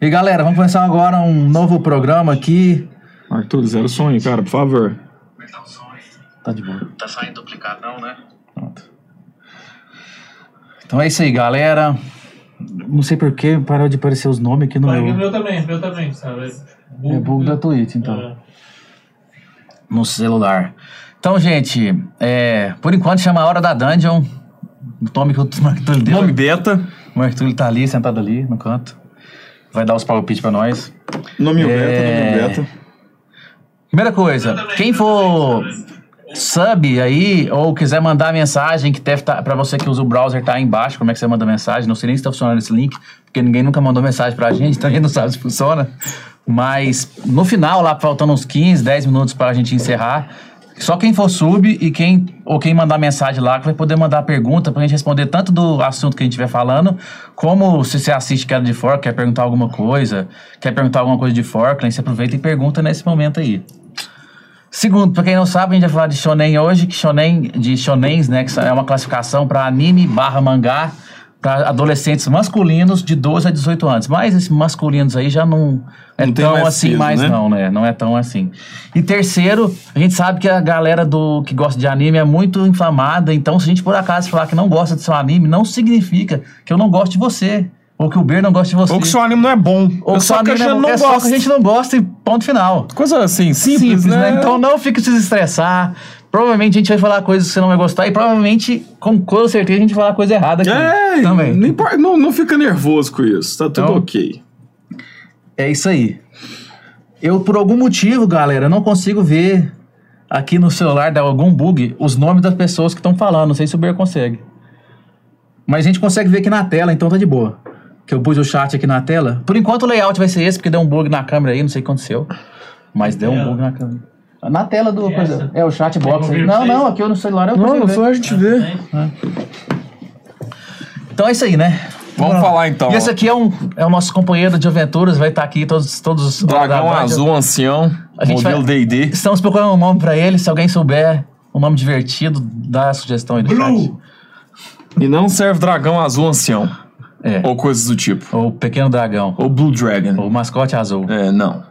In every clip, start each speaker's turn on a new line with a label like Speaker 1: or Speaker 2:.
Speaker 1: E galera, vamos começar agora um novo programa aqui.
Speaker 2: Arthur, zero sonho, cara, por favor.
Speaker 3: Tá o som aí?
Speaker 1: Tá de boa.
Speaker 3: Tá saindo duplicadão, né?
Speaker 1: Pronto. Então é isso aí, galera. Não sei por que parou de aparecer os nomes aqui no
Speaker 4: Mas
Speaker 1: meu,
Speaker 4: meu também, o meu também, sabe?
Speaker 1: é bug da Twitch, então.
Speaker 4: É.
Speaker 1: No celular. Então, gente, é, por enquanto chama a Hora da Dungeon. O nome que o Marco deu.
Speaker 2: Nome beta.
Speaker 1: O Marco tá ali, sentado ali no canto. Vai dar os palpites pra nós.
Speaker 2: Nome
Speaker 1: É.
Speaker 2: beta, nome beta.
Speaker 1: Primeira coisa, quem for sub aí ou quiser mandar mensagem que deve estar para você que usa o browser tá aí embaixo, como é que você manda mensagem? Não sei nem se tá funcionando esse link, porque ninguém nunca mandou mensagem pra gente, então a gente não sabe se funciona. Mas no final, lá faltando uns 15, 10 minutos pra gente encerrar, só quem for sub e quem ou quem mandar mensagem lá que vai poder mandar pergunta pra gente responder tanto do assunto que a gente estiver falando, como se você assiste Queda de Fork, quer perguntar alguma coisa, quer perguntar alguma coisa de Forkland, você aproveita e pergunta nesse momento aí. Segundo, pra quem não sabe, a gente vai falar de shonen hoje, que shonen, de shonens, né, que é uma classificação para anime barra mangá para adolescentes masculinos de 12 a 18 anos. Mas esses masculinos aí já não é
Speaker 2: Não
Speaker 1: tão
Speaker 2: mais
Speaker 1: assim
Speaker 2: peso,
Speaker 1: mais
Speaker 2: né?
Speaker 1: não, né? Não é tão assim. E terceiro, a gente sabe que a galera do que gosta de anime é muito inflamada, então se a gente por acaso falar que não gosta do seu anime, não significa que eu não gosto de você, ou que o Ber não gosta de você.
Speaker 2: Ou que seu anime não é bom.
Speaker 1: ou
Speaker 2: é
Speaker 1: que seu
Speaker 2: que a gente
Speaker 1: não,
Speaker 2: não
Speaker 1: é só que
Speaker 2: gosta.
Speaker 1: a gente não gosta e ponto final.
Speaker 2: Coisa assim, simples, né?
Speaker 1: Então não fique se estressar. Provavelmente a gente vai falar coisas que você não vai gostar e provavelmente, com, com certeza, a gente vai falar coisa errada aqui.
Speaker 2: É,
Speaker 1: também.
Speaker 2: Não, não, não fica nervoso com isso, tá tudo
Speaker 1: Então-
Speaker 2: ok.
Speaker 1: É isso aí. Eu, por algum motivo, galera, não consigo ver aqui no celular, dá algum bug, os nomes das pessoas que estão falando. Não sei se o Ber consegue. Mas a gente consegue ver aqui na tela, então tá de boa. Que eu pus o chat aqui na tela. Por enquanto o layout vai ser esse, porque deu um bug na câmera aí, não sei o que aconteceu. Mas deu um
Speaker 4: tela?
Speaker 1: bug na câmera. Na tela do. Coisa- é o chat box aí. Não, não, aqui no celular eu
Speaker 2: Não, não só a gente vê.
Speaker 4: Né?
Speaker 1: Então é isso aí, né?
Speaker 2: Vamos falar então.
Speaker 1: E esse aqui é, um, é o nosso companheiro de aventuras, vai estar aqui todos, todos os.
Speaker 2: Dragão azul, ancião,
Speaker 1: A gente
Speaker 2: modelo D&D.
Speaker 1: Estamos procurando um nome pra ele. Se alguém souber um nome divertido, dá a sugestão aí do chat.
Speaker 2: E não serve dragão azul, ancião.
Speaker 1: É.
Speaker 2: Ou coisas do tipo.
Speaker 1: Ou Pequeno Dragão.
Speaker 2: Ou Blue Dragon.
Speaker 1: Ou Mascote Azul.
Speaker 2: É, não.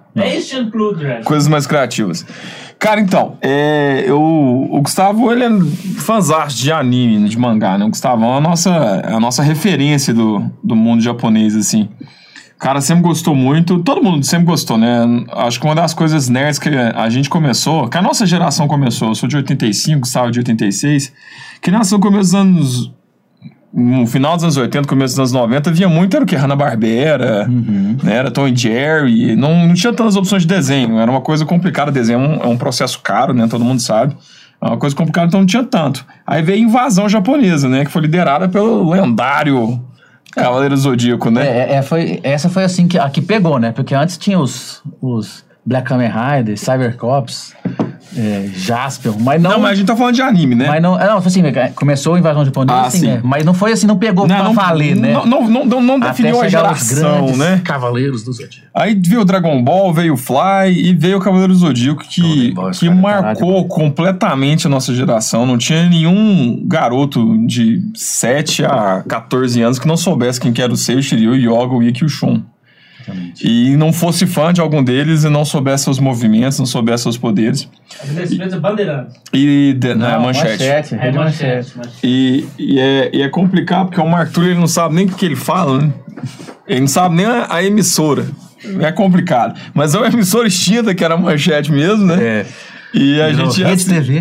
Speaker 2: Coisas mais criativas. Cara, então, é, eu, o Gustavo, ele é fãzão de anime, né, de mangá, né? O Gustavo é a nossa, é a nossa referência do, do mundo japonês, assim. O cara sempre gostou muito, todo mundo sempre gostou, né? Acho que uma das coisas nerds que a gente começou, que a nossa geração começou, eu sou de 85, Gustavo de 86, que nasceu no começo dos anos no final dos anos 80, começo dos anos 90, via muito era o que? Hanna-Barbera, né? era Tom e Jerry, não, não tinha tantas opções de desenho, era uma coisa complicada, desenho é um, é um processo caro, né? Todo mundo sabe. É uma coisa complicada, então não tinha tanto. Aí veio a invasão japonesa, né? Que foi liderada pelo lendário Cavaleiro Zodíaco, né?
Speaker 1: É, é, foi, essa foi assim que, a que pegou, né? Porque antes tinha os, os Black Kamen Rider, Cybercops, é, Jaspion, mas não.
Speaker 2: Não, mas a gente tá falando de anime, né?
Speaker 1: mas não, é, não, foi assim, começou a invasão japonesa,
Speaker 2: Ah,
Speaker 1: assim,
Speaker 2: sim.
Speaker 1: né? Mas não foi assim, não pegou pra valer, né?
Speaker 2: Não, não, não, não, não definiu a geração, né?
Speaker 1: Cavaleiros do Zodíaco.
Speaker 2: Aí veio o Dragon Ball, veio o Fly e veio o Cavaleiro Zodíaco que,
Speaker 1: Ball, esse
Speaker 2: que
Speaker 1: é
Speaker 2: marcou
Speaker 1: caralho.
Speaker 2: completamente a nossa geração. Não tinha nenhum garoto de 7 a 14 anos que não soubesse quem que era o Sei, o Shiryu, o Yoga, o Ikki e o Shun. E não fosse fã de algum deles e não soubesse seus movimentos, não soubesse seus poderes.
Speaker 4: É Bandeirantes.
Speaker 2: E de, na
Speaker 1: Não,
Speaker 2: manchete.
Speaker 1: manchete,
Speaker 4: É
Speaker 1: manchete.
Speaker 4: manchete.
Speaker 2: E, e, é, e é complicado porque o Mark ele não sabe nem o que ele fala, né? Ele não sabe nem a, a emissora. É complicado. Mas é uma emissora extinta que era a manchete mesmo, né?
Speaker 1: É.
Speaker 2: E a, gente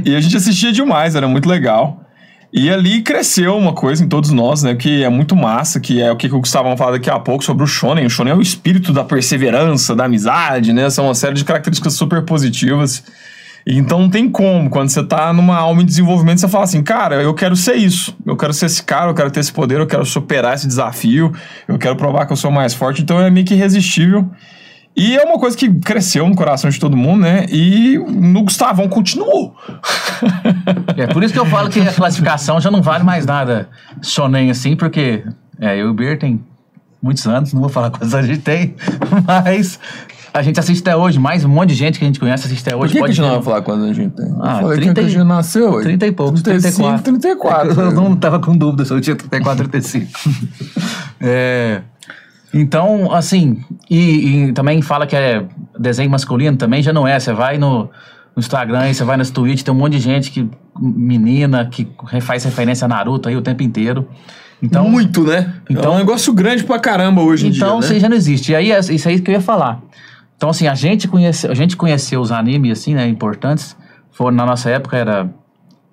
Speaker 2: e a gente assistia demais, era muito legal. E ali cresceu uma coisa em todos nós, né? Que é muito massa, que é o que o Gustavo vai falar daqui a pouco sobre o Shonen. O Shonen é o espírito da perseverança, da amizade, né? São uma série de características super positivas. Então não tem como, quando você tá numa alma em desenvolvimento, você fala assim, cara, eu quero ser isso, eu quero ser esse cara, eu quero ter esse poder, eu quero superar esse desafio, eu quero provar que eu sou mais forte, então é meio que irresistível. E é uma coisa que cresceu no coração de todo mundo, né? E no Gustavão continuou.
Speaker 1: É por isso que eu falo que a classificação já não vale mais nada shonen assim, porque é, eu e o Ber tem muitos anos, não vou falar quantos anos a gente tem, mas a gente assiste até hoje, mais um monte de gente que a gente conhece assiste até
Speaker 2: Por
Speaker 1: hoje.
Speaker 2: que, que a
Speaker 1: pode
Speaker 2: gente não vai falar quando a gente tem? Eu
Speaker 1: Ah,
Speaker 2: falei
Speaker 1: 30
Speaker 2: que a
Speaker 1: e-
Speaker 2: gente nasceu, ué.
Speaker 1: 30 e poucos,
Speaker 2: 35,
Speaker 1: 34.
Speaker 2: 34.
Speaker 1: Eu não tava com dúvida se eu tinha 34, 35. é... Então, assim, e, e também fala que é desenho masculino também, já não é. Você vai no, no Instagram, você vai nas Twitch, tem um monte de gente que, menina, que faz referência a Naruto aí o tempo inteiro. Então,
Speaker 2: Muito, né?
Speaker 1: Então-
Speaker 2: é um negócio grande pra caramba hoje em
Speaker 1: então
Speaker 2: dia,
Speaker 1: isso aí
Speaker 2: né?
Speaker 1: já não existe. E aí, é- isso aí que eu ia falar. Então, assim, a gente conheceu, a gente conheceu os animes, assim, né, importantes. Foram, na nossa época, era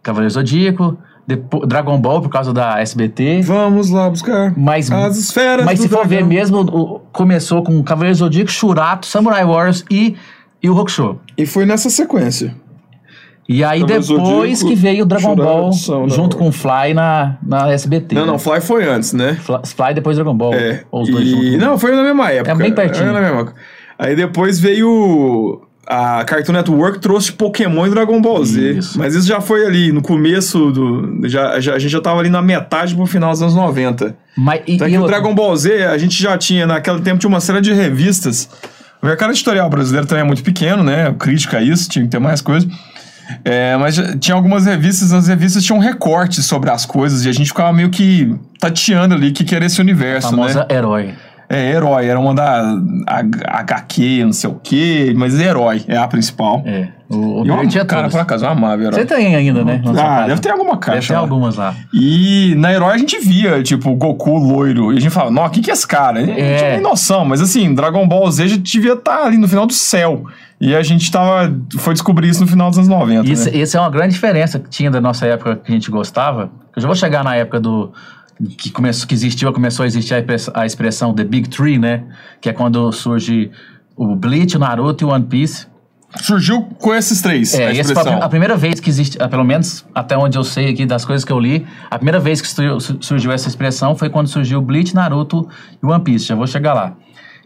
Speaker 1: Cavaleiro Zodíaco, depois, Dragon Ball, por causa da SBT.
Speaker 2: Vamos lá buscar
Speaker 1: Mas,
Speaker 2: as esferas
Speaker 1: mas
Speaker 2: do
Speaker 1: se for ver mesmo, o- começou com Cavaleiro Zodíaco, Shurato, Samurai Warriors e, e o Hokusho.
Speaker 2: E foi nessa sequência.
Speaker 1: E aí
Speaker 2: Cavaleiro
Speaker 1: depois
Speaker 2: Zodíaco,
Speaker 1: que veio o Dragon
Speaker 2: Shurato,
Speaker 1: Ball
Speaker 2: Samurai
Speaker 1: junto com o Fly na, na SBT.
Speaker 2: Não,
Speaker 1: né?
Speaker 2: não, Fly foi antes, né?
Speaker 1: Fly, Fly depois Dragon Ball.
Speaker 2: É.
Speaker 1: Ou os dois
Speaker 2: e...
Speaker 1: juntos.
Speaker 2: Não, foi na mesma época.
Speaker 1: É bem pertinho.
Speaker 2: Era na mesma época. Aí depois veio a Cartoon Network trouxe Pokémon e Dragon Ball Z.
Speaker 1: Isso.
Speaker 2: Mas isso já foi ali no começo do. Já, já- a gente já tava ali na metade pro final dos anos 90.
Speaker 1: Mas, e,
Speaker 2: Até
Speaker 1: e
Speaker 2: o Dragon Ball Z, a gente já tinha, naquele tempo, tinha uma série de revistas. O mercado editorial brasileiro também é muito pequeno, né? Crítica a isso, tinha que ter mais coisa. É, mas tinha algumas revistas, as revistas tinham recortes sobre as coisas e a gente ficava meio que tateando ali o que, que era esse universo,
Speaker 1: famosa
Speaker 2: né?
Speaker 1: herói.
Speaker 2: É, herói, era uma da HQ, não sei o quê, mas herói é a principal.
Speaker 1: É. O, o
Speaker 2: eu,
Speaker 1: é
Speaker 2: cara,
Speaker 1: todos.
Speaker 2: por acaso, eu amava herói.
Speaker 1: Você tem ainda, né?
Speaker 2: Ah, deve ter alguma caixa
Speaker 1: Deve ter
Speaker 2: lá.
Speaker 1: algumas lá.
Speaker 2: E na Herói a gente via, tipo, o Goku loiro. E a gente falava, não, o que, que é esse cara? A gente
Speaker 1: É.
Speaker 2: não tinha nem noção. Mas assim, Dragon Ball Z já devia estar ali no final do céu. E a gente tava. Foi descobrir isso no final dos anos 90.
Speaker 1: Isso,
Speaker 2: né?
Speaker 1: Isso é uma grande diferença que tinha da nossa época que a gente gostava. Eu já vou chegar na época do. Que, começou, que existiu, começou a existir a express- a expressão The Big Three, né? Que é quando surge o Bleach, o Naruto e o One Piece.
Speaker 2: Surgiu com esses três.
Speaker 1: É,
Speaker 2: a
Speaker 1: a, primeira vez que existe, ah, pelo menos até onde eu sei aqui das coisas que eu li, a primeira vez que su- su- surgiu essa expressão foi quando surgiu o Bleach, Naruto e One Piece. Já vou chegar lá.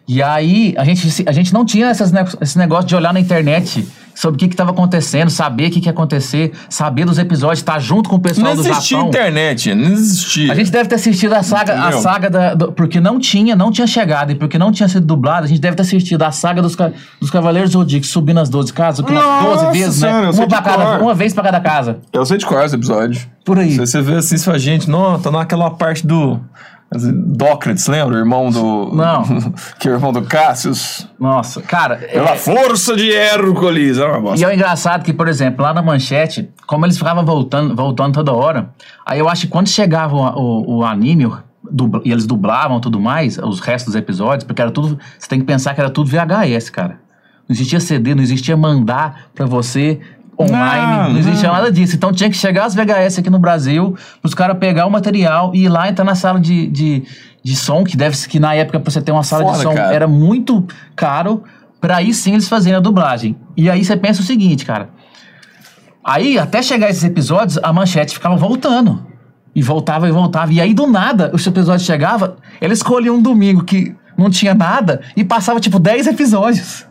Speaker 1: E aí, a gente, a gente não tinha essas ne- esse negócio de olhar na internet sobre o que estava acontecendo, saber o que, que ia acontecer, saber dos episódios, estar junto com o pessoal
Speaker 2: Não
Speaker 1: do
Speaker 2: existia
Speaker 1: Japão.
Speaker 2: internet, não existia.
Speaker 1: A gente deve ter assistido a saga, a saga da, do- porque não tinha, não tinha chegado e porque não tinha sido dublado, a gente deve ter assistido a saga dos, dos Cavaleiros Zodíaco subindo as 12 casas,
Speaker 2: Nossa
Speaker 1: 12 vezes,
Speaker 2: Senhora,
Speaker 1: né?
Speaker 2: eu sei
Speaker 1: Uma, pra cada, uma vez pra cada casa.
Speaker 2: Eu sei de qual é esse episódio.
Speaker 1: Por aí.
Speaker 2: Se você vê assim, fala, gente, não, tá naquela parte do. Dócrates, lembra? O irmão do.
Speaker 1: Não.
Speaker 2: que é o irmão do Cassius.
Speaker 1: Nossa, cara. é-
Speaker 2: Pela força de Hércules. É uma bosta.
Speaker 1: E é o engraçado que, por exemplo, lá na manchete, como eles ficavam voltando, voltando toda hora, aí eu acho que quando chegava o, o, o anime, dubla- e eles dublavam tudo mais, os restos dos episódios, porque era tudo. Você tem que pensar que era tudo VHS, cara. Não existia CD, não existia mandar pra você online,
Speaker 2: Não,
Speaker 1: não, existia
Speaker 2: não.
Speaker 1: nada disso. Então tinha que chegar as VHS aqui no Brasil, os caras pegar o material e ir lá entrar na sala de, de, de som, que deve que na época pra você ter uma sala de som
Speaker 2: cara.
Speaker 1: era muito caro, pra aí sim eles fazerem a dublagem. E aí você pensa o seguinte, cara. Aí, até chegar esses episódios, a manchete ficava voltando. E voltava e voltava. E aí, do nada, os episódios chegavam, eles escolhiam um domingo que não tinha nada e passava, tipo, 10 episódios.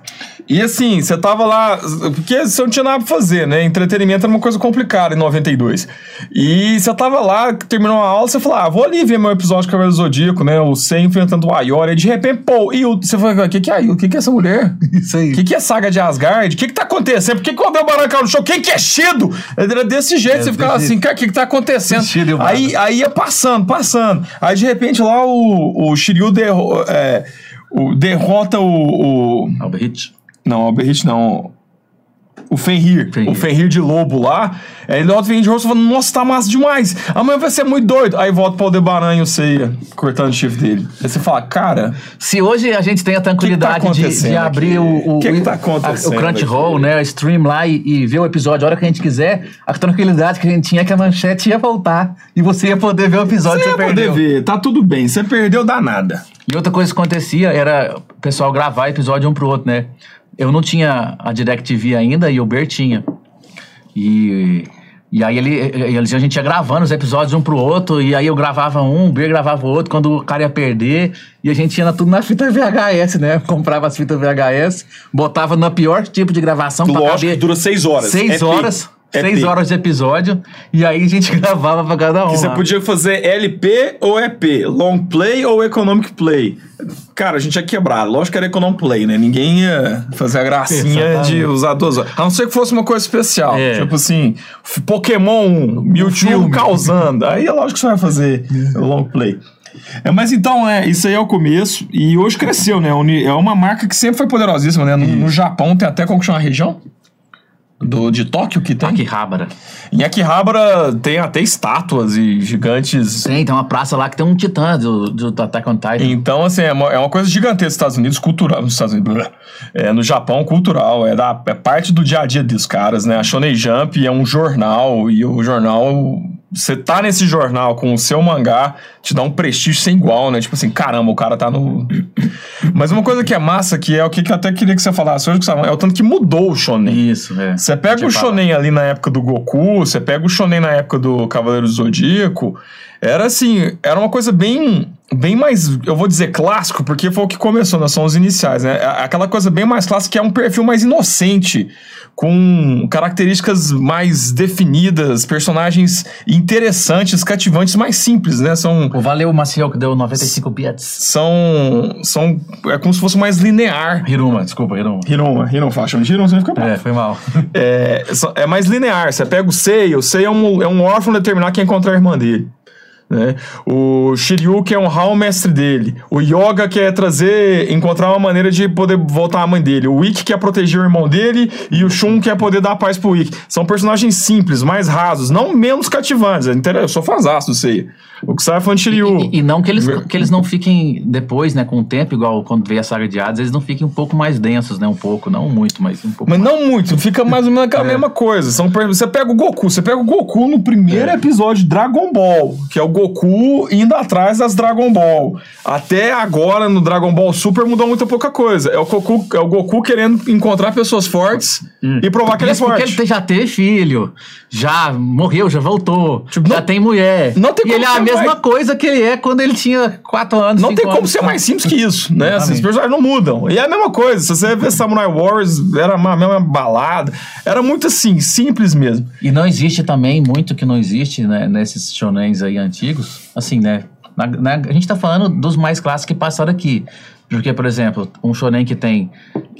Speaker 2: E assim, você tava lá. Porque você não tinha nada pra fazer, né? Entretenimento era uma coisa complicada em 92. E você tava lá, terminou a aula, você falou, ah, vou ali ver meu episódio de Cavaleiro Zodíaco, né? O Sen enfrentando o Ayori. Aí de repente, pô, e o, você falou, o que que é, o que que é essa mulher?
Speaker 1: Isso aí.
Speaker 2: O que, que é saga de Asgard? O que, que tá acontecendo? Por que, que o Aldebaran caiu no chão? Quem que é Shido? Era desse jeito, você ficava assim, cara, o que, que tá acontecendo?
Speaker 1: Shido e o
Speaker 2: Aí, aí ia passando, passando. Aí de repente lá o, o Shiryu derro- é, o- derrota o- o
Speaker 1: Albert.
Speaker 2: não, o Alberich não. O Fenrir.
Speaker 1: Fenrir.
Speaker 2: O Fenrir de lobo lá. Aí ele volta o Fenrir de rosto e fala: Nossa, tá massa demais. Amanhã vai ser muito doido. Aí volta pra Aldebaran e o Seiya cortando o chifre dele. Aí você fala: Cara,
Speaker 1: Se hoje a gente tem a tranquilidade de- de,
Speaker 2: acontecendo
Speaker 1: abrir
Speaker 2: aqui?
Speaker 1: o, o,
Speaker 2: Que que tá
Speaker 1: a-
Speaker 2: acontecendo
Speaker 1: o Crunchyroll, né, o stream lá e, e ver o episódio a hora que a gente quiser, a tranquilidade que a gente tinha é que a manchete ia voltar e você ia poder ver o episódio
Speaker 2: você
Speaker 1: que você
Speaker 2: ia
Speaker 1: perdeu.
Speaker 2: poder ver. Tá tudo bem. Você perdeu, dá nada.
Speaker 1: E outra coisa que acontecia era o pessoal gravar episódio um pro outro, né? Eu não tinha a DirecTV ainda e o Ber tinha. E, e aí ele, ele- a gente ia gravando os episódios um pro outro, e aí eu gravava um, o Ber gravava o outro, quando o cara ia perder, e a gente ia na- tudo na fita VHS, né? Comprava as fitas VHS, botava no pior tipo de gravação pra
Speaker 2: Lógico que
Speaker 1: caber
Speaker 2: dura seis horas.
Speaker 1: seis
Speaker 2: É
Speaker 1: horas.
Speaker 2: É
Speaker 1: seis
Speaker 2: P.
Speaker 1: horas de episódio, e aí a gente gravava pra cada um.
Speaker 2: Que você
Speaker 1: lá.
Speaker 2: podia fazer LP ou EP, long play ou economic play. Cara, a gente ia quebrar. Lógico que era economic play, né? Ninguém ia fazer a gracinha
Speaker 1: Exatamente.
Speaker 2: de usar duas horas. A não ser que fosse uma coisa especial.
Speaker 1: É.
Speaker 2: Tipo assim, Pokémon Mewtwo causando. Aí é lógico que você vai fazer o long play. É, mas então, é, isso aí é o começo. E hoje cresceu, né? É uma marca que sempre foi poderosíssima, né? No, no Japão tem até como que chama a região? Do, de Tóquio que tem.
Speaker 1: Akihabara.
Speaker 2: Em Akihabara tem até estátuas e gigantes.
Speaker 1: Tem, tem uma praça lá que tem um titã do, do, do Attack on Titan.
Speaker 2: Então, assim, é uma, é uma coisa gigantesca nos Estados Unidos, cultural. Nos Estados Unidos, blá. é, no Japão, cultural. É, da, é parte do dia a dia dos caras, né? A Shonen Jump é um jornal e o jornal. Você tá nesse jornal com o seu mangá, te dá um prestígio sem igual, né? Tipo assim, caramba, o cara tá no. Mas uma coisa que é massa, que é o que que eu até queria que você falasse hoje, Gustavo, é o tanto que mudou o Shonen.
Speaker 1: Isso, é.
Speaker 2: Você pega o. Shonen ali na época do Goku, você pega o Shonen na época do Cavaleiro do Zodíaco, era assim, era uma coisa bem, bem mais, eu vou dizer clássico, porque foi o que começou, né? São os iniciais, né? Aquela coisa bem mais clássica que é um perfil mais inocente, com características mais definidas, personagens interessantes, cativantes, mais simples, né? São
Speaker 1: Pô, valeu, Maciel, que deu 95 bits.
Speaker 2: são são é como se fosse mais linear.
Speaker 1: Hiruma, desculpa, Hiruma.
Speaker 2: Hiroma, Hiroma, fala, chama de Hiroma, você fica bravo.
Speaker 1: É, foi mal.
Speaker 2: É, é mais linear. Você pega o Sei, o Sei é um, é um órfão determinado que quer encontrar a irmã dele. Né? O Shiryu que é honrar o mestre dele. O Yoga quer trazer, encontrar uma maneira de poder voltar à mãe dele. O Ikki quer proteger o irmão dele e o Shun quer poder dar paz pro Ikki. São personagens simples, mais rasos, não menos cativantes. É Eu sou fãzaço do Sei. O que sai é de Shiryu.
Speaker 1: E, e não que eles, que eles não fiquem depois, né, com o tempo, igual quando veio a saga de Hades, eles não fiquem um pouco mais densos, né? Um pouco, não muito, mas um pouco
Speaker 2: Mas
Speaker 1: mais.
Speaker 2: não muito, fica mais ou menos aquela mesma coisa. São, você pega o Goku, você pega o Goku no primeiro episódio de Dragon Ball, que é o Goku indo atrás das Dragon Ball. Até agora, no Dragon Ball Super, mudou muito pouca coisa. É o Goku, é o Goku querendo encontrar pessoas fortes e provar que ele é
Speaker 1: Isso porque
Speaker 2: forte.
Speaker 1: ele já teve filho, já morreu, já voltou,
Speaker 2: Tipo,
Speaker 1: já
Speaker 2: não-
Speaker 1: tem mulher.
Speaker 2: não tem
Speaker 1: e
Speaker 2: como
Speaker 1: ele é a
Speaker 2: ser
Speaker 1: mesma
Speaker 2: mais-
Speaker 1: coisa que ele é quando ele tinha 4 anos.
Speaker 2: Não tem como
Speaker 1: anos,
Speaker 2: ser
Speaker 1: tá?
Speaker 2: mais simples que isso, né?
Speaker 1: Exatamente.
Speaker 2: Esses personagens não mudam. E é a mesma coisa. Se você vê Samurai Wars, era uma mesma balada. Era muito assim, simples mesmo.
Speaker 1: E não existe também muito que não existe né, nesses shonens aí antigos. Assim, né? na- na- a gente tá falando dos mais clássicos que passaram aqui. Porque, por exemplo, um shonen que tem,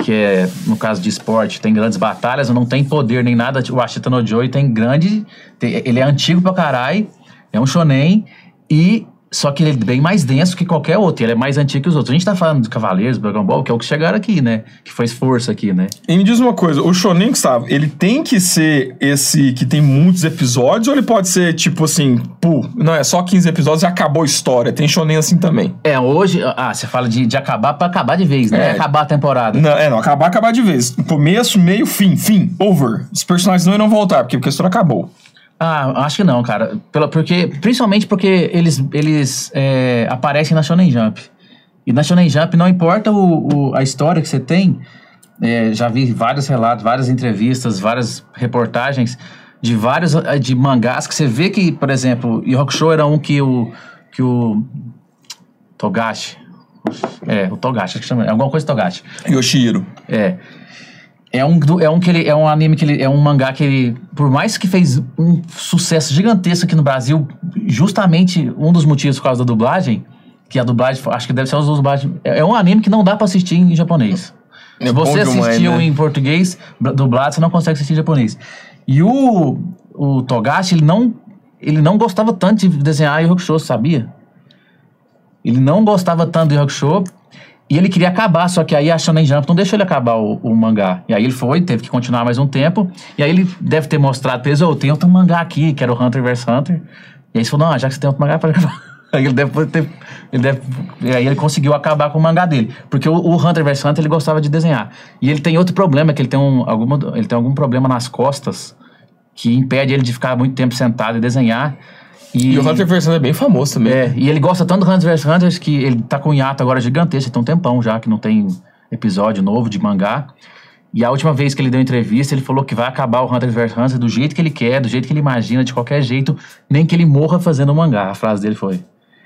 Speaker 1: que é, no caso de esporte, tem grandes batalhas, não tem poder nem nada. O Ashita no Joy tem grande. tem- ele é antigo pra caralho, é um shonen, e. Só que ele é bem mais denso que qualquer outro, ele é mais antigo que os outros. A gente tá falando de Cavaleiros, Dragon Ball, que é o que chegaram aqui, né? Que fez força aqui, né?
Speaker 2: E me diz uma coisa, o Shonen, Gustavo, ele tem que ser esse que tem muitos episódios ou ele pode ser tipo assim, pô, não, é só 15 episódios e acabou a história? Tem Shonen assim também.
Speaker 1: É, hoje. Ah, você fala de, de acabar pra acabar de vez, né?
Speaker 2: É.
Speaker 1: Acabar a temporada.
Speaker 2: Não, é, não, acabar, acabar de vez. Começo, meio, fim, fim, over. Os personagens não irão voltar, porque, porque a história acabou.
Speaker 1: Ah, acho que não, cara. Pela, porque, principalmente porque eles, eles é, aparecem na Shonen Jump. E na Shonen Jump, não importa o, o- a história que você tem, é, já vi vários relatos, várias entrevistas, várias reportagens de vários eh, de mangás que você vê que, por exemplo, Yu Hakusho era um que o que o Togashi, é, o Togashi, acho que chama, é alguma coisa Togashi.
Speaker 2: Yoshihiro.
Speaker 1: É. É um, é um que ele é um anime que ele é um mangá que ele, por mais que fez um sucesso gigantesco aqui no Brasil, justamente um dos motivos por causa da dublagem, que a dublagem, acho que deve ser as dublagens, é é um anime que não dá pra assistir em japonês.
Speaker 2: É
Speaker 1: Se você assistiu
Speaker 2: né?
Speaker 1: em português dublado, você não consegue assistir em japonês. E o, o Togashi, ele não, ele não gostava tanto de desenhar Yu Hakusho, sabia? Ele não gostava tanto do Yu Hakusho e ele queria acabar, só que aí a Shonen Jump não deixou ele acabar o, o mangá. E aí ele foi, teve que continuar mais um tempo. E aí ele deve ter mostrado pra eles, ô, tem outro mangá aqui, que era o Hunter vs Hunter. E aí ele falou, não, já que você tem outro mangá, pode acabar. Aí ele deve ter... Ele deve, e aí ele conseguiu acabar com o mangá dele. Porque o, o Hunter vs Hunter, ele gostava de desenhar. E ele tem outro problema, que ele tem, um, alguma, ele tem algum problema nas costas que impede ele de ficar muito tempo sentado e desenhar.
Speaker 2: E o Hunter vs Hunter é bem famoso também.
Speaker 1: É, e ele gosta tanto do Hunter vs Hunter que ele tá com um hiato agora gigantesco, tem um tempão já que não tem episódio novo de mangá. E a última vez que ele deu entrevista, ele falou que vai acabar o Hunter vs Hunter do jeito que ele quer, do jeito que ele imagina, de qualquer jeito, nem que ele morra fazendo o mangá. A frase dele foi.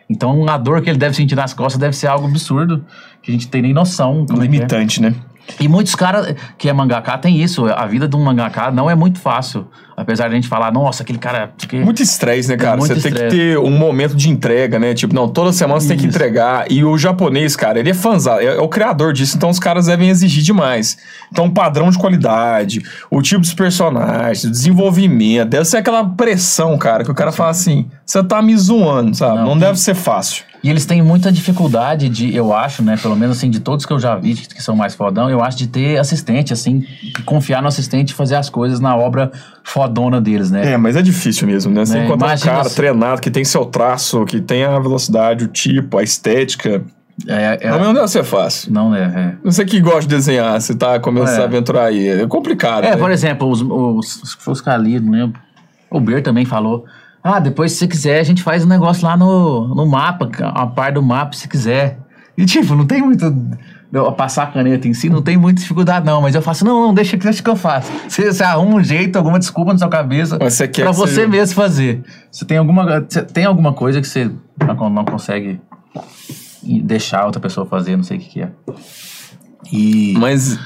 Speaker 1: Então a dor que ele deve sentir nas costas deve ser algo absurdo, que a gente tem nem noção. é é.
Speaker 2: Limitante, né?
Speaker 1: E muitos caras que é mangaká tem isso. A vida de um mangaká não é muito fácil. Apesar de a gente falar, nossa, aquele cara. que-
Speaker 2: Muito estresse, né, cara?
Speaker 1: É
Speaker 2: você tem que ter um momento de entrega, né? Tipo, não, toda semana você tem que
Speaker 1: Isso.
Speaker 2: entregar. E o japonês, cara, ele é fãzão, é, é o criador disso, então os caras devem exigir demais. Então, o padrão de qualidade, o tipo dos personagens, o desenvolvimento, deve ser aquela pressão, cara, que o cara fala assim: você tá me zoando, sabe? Não,
Speaker 1: Não,
Speaker 2: deve ser fácil.
Speaker 1: E eles têm muita dificuldade de, eu acho, né? Pelo menos assim, de todos que eu já vi que são mais fodão, eu acho de ter assistente, assim, confiar no assistente e fazer as coisas na obra fodona deles, né?
Speaker 2: É, mas é difícil mesmo, né? Você
Speaker 1: Né,
Speaker 2: encontrar um cara treinado que tem seu traço, que tem a velocidade, o tipo, a estética.
Speaker 1: É, é-
Speaker 2: Não, não deve ser fácil.
Speaker 1: não é, é.
Speaker 2: Você que gosta de desenhar, você tá começando
Speaker 1: É.
Speaker 2: a aventurar aí. É complicado.
Speaker 1: É,
Speaker 2: né?
Speaker 1: por exemplo, os, os, os, os Cali, não lembro. O Ber também falou. Ah, depois, se você quiser, a gente faz um negócio lá no, no mapa, a par do mapa, se quiser. E, tipo, não tem muito. Passar a caneta em si, não tem muita dificuldade, não. Mas eu faço, não, não, deixa, deixa que eu faço. Você, você arruma um jeito, alguma desculpa na sua cabeça
Speaker 2: você quer
Speaker 1: pra
Speaker 2: que
Speaker 1: você
Speaker 2: seja-
Speaker 1: mesmo fazer. Você tem alguma, você tem alguma coisa que você não, consegue deixar outra pessoa fazer, não sei o que, que é. E.
Speaker 2: Mas.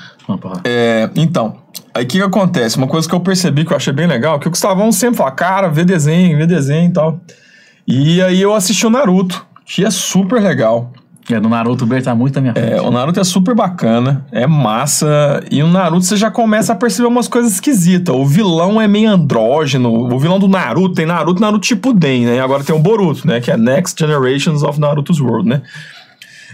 Speaker 2: É, então, aí o que, que acontece? Uma coisa que eu percebi que eu achei bem legal, que o Gustavão sempre fala, cara, vê desenho, vê desenho e tal. E aí eu assisti o Naruto, que é super legal.
Speaker 1: É, do Naruto, o Ber tá muito na minha frente.
Speaker 2: É, o Naruto é super bacana, é massa. E o Naruto você já começa a perceber umas coisas esquisitas. O vilão é meio andrógeno. O vilão do Naruto tem Naruto, Naruto tipo Den, né? E agora tem o Boruto, né? Que é Next Generations of Naruto's World, né?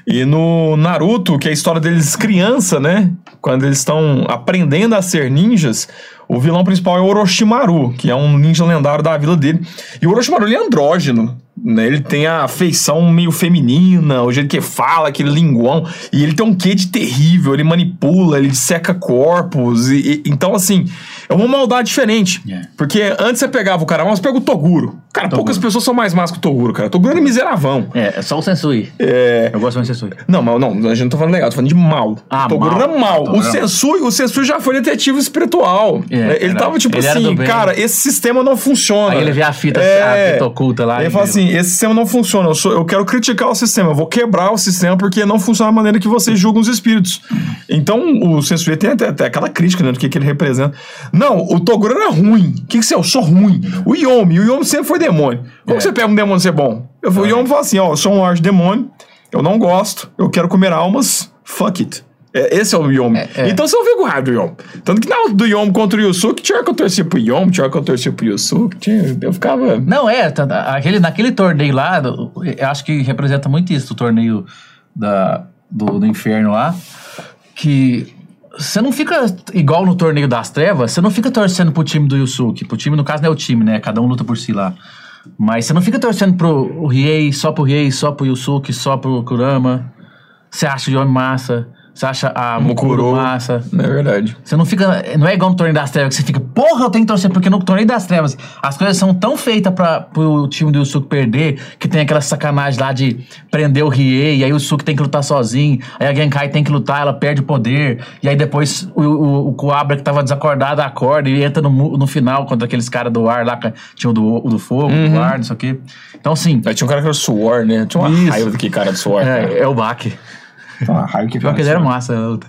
Speaker 2: E no Naruto, que é a história deles criança, né? Quando eles estão aprendendo a ser ninjas, o vilão principal é o Orochimaru, que é um ninja lendário da vila dele. E o Orochimaru, ele é andrógeno, né? Ele tem a feição meio feminina, o jeito que fala, aquele linguão. E ele tem um quê de terrível, ele manipula, ele seca corpos. E, e- então, assim, é uma maldade diferente.
Speaker 1: É.
Speaker 2: Porque antes você pegava o cara, mas pega o Toguro. Cara, poucas pessoas são mais más que o Toguro, cara. O Toguro é miseravão.
Speaker 1: É, é só o Sensui.
Speaker 2: É...
Speaker 1: Eu gosto muito do Sensui.
Speaker 2: Não, mas não, a gente não tá falando legal, tô falando de mal.
Speaker 1: Ah,
Speaker 2: o Toguro
Speaker 1: mal.
Speaker 2: era mal. O
Speaker 1: Toguro era-
Speaker 2: Sensui, o Sensui já foi detetive espiritual.
Speaker 1: É,
Speaker 2: ele
Speaker 1: era-
Speaker 2: tava tipo
Speaker 1: ele
Speaker 2: assim, cara, esse sistema não funciona.
Speaker 1: Aí ele vê a fita,
Speaker 2: É.
Speaker 1: a fita oculta lá.
Speaker 2: Ele fala assim: esse sistema não funciona, eu, sou- eu quero criticar o sistema, eu vou quebrar o sistema porque não funciona da maneira que vocês julgam os espíritos. Então o Sensui tem até, até aquela crítica né, do que, que ele representa. Não, o Toguro era ruim. O que, que você é? Eu sou ruim. O Yomi, o Yomi sempre foi demônio. Como
Speaker 1: É.
Speaker 2: você pega um demônio ser bom? Eu, O Yomi fala assim: ó, eu sou um arch demônio, eu não gosto, eu quero comer almas, fuck it. É, esse é o Yomi.
Speaker 1: é.
Speaker 2: Então você não fica raiva do Yomi. Tanto que na luta do Yomi contra o Yusuke, tinha hora que eu torcia pro Yomi, tinha hora que eu torcia pro Yusuke, tinha, eu ficava.
Speaker 1: Não, é, tá- tá- aquele, naquele torneio lá, eu acho que representa muito isso, o torneio da, do, do inferno lá, que você não fica igual no torneio das trevas, você não fica torcendo pro time do Yusuke, pro time, no caso, não é o time, né, cada um luta por si lá. Mas você não fica torcendo pro Riei, só pro Riei, só pro Yusuke, só pro Kurama. Você acha o Yomi massa, você acha a Mukuro. massa.
Speaker 2: Não é verdade.
Speaker 1: Você não fica. Não é igual no Torneio das Trevas que você fica, porra, eu tenho que torcer, porque no Torneio das Trevas as coisas são tão feitas para pro time do Yusuke perder, que tem aquela sacanagem lá de prender o Rie, e aí o Yusuke tem que lutar sozinho, aí a Genkai tem que lutar, ela perde o poder, e aí depois o, o, o Kuabra que tava desacordado acorda e entra no, no final contra aqueles caras do ar lá, que tinha o do, o do fogo, do ar, não sei o quê. Então, assim,
Speaker 2: Aí tinha um cara que era o Suor, né? Tinha uma
Speaker 1: Isso.
Speaker 2: raiva daquele cara do Suor. cara.
Speaker 1: é, é o Baki.
Speaker 2: Raiva que
Speaker 1: Pior que ele era massa. a luta.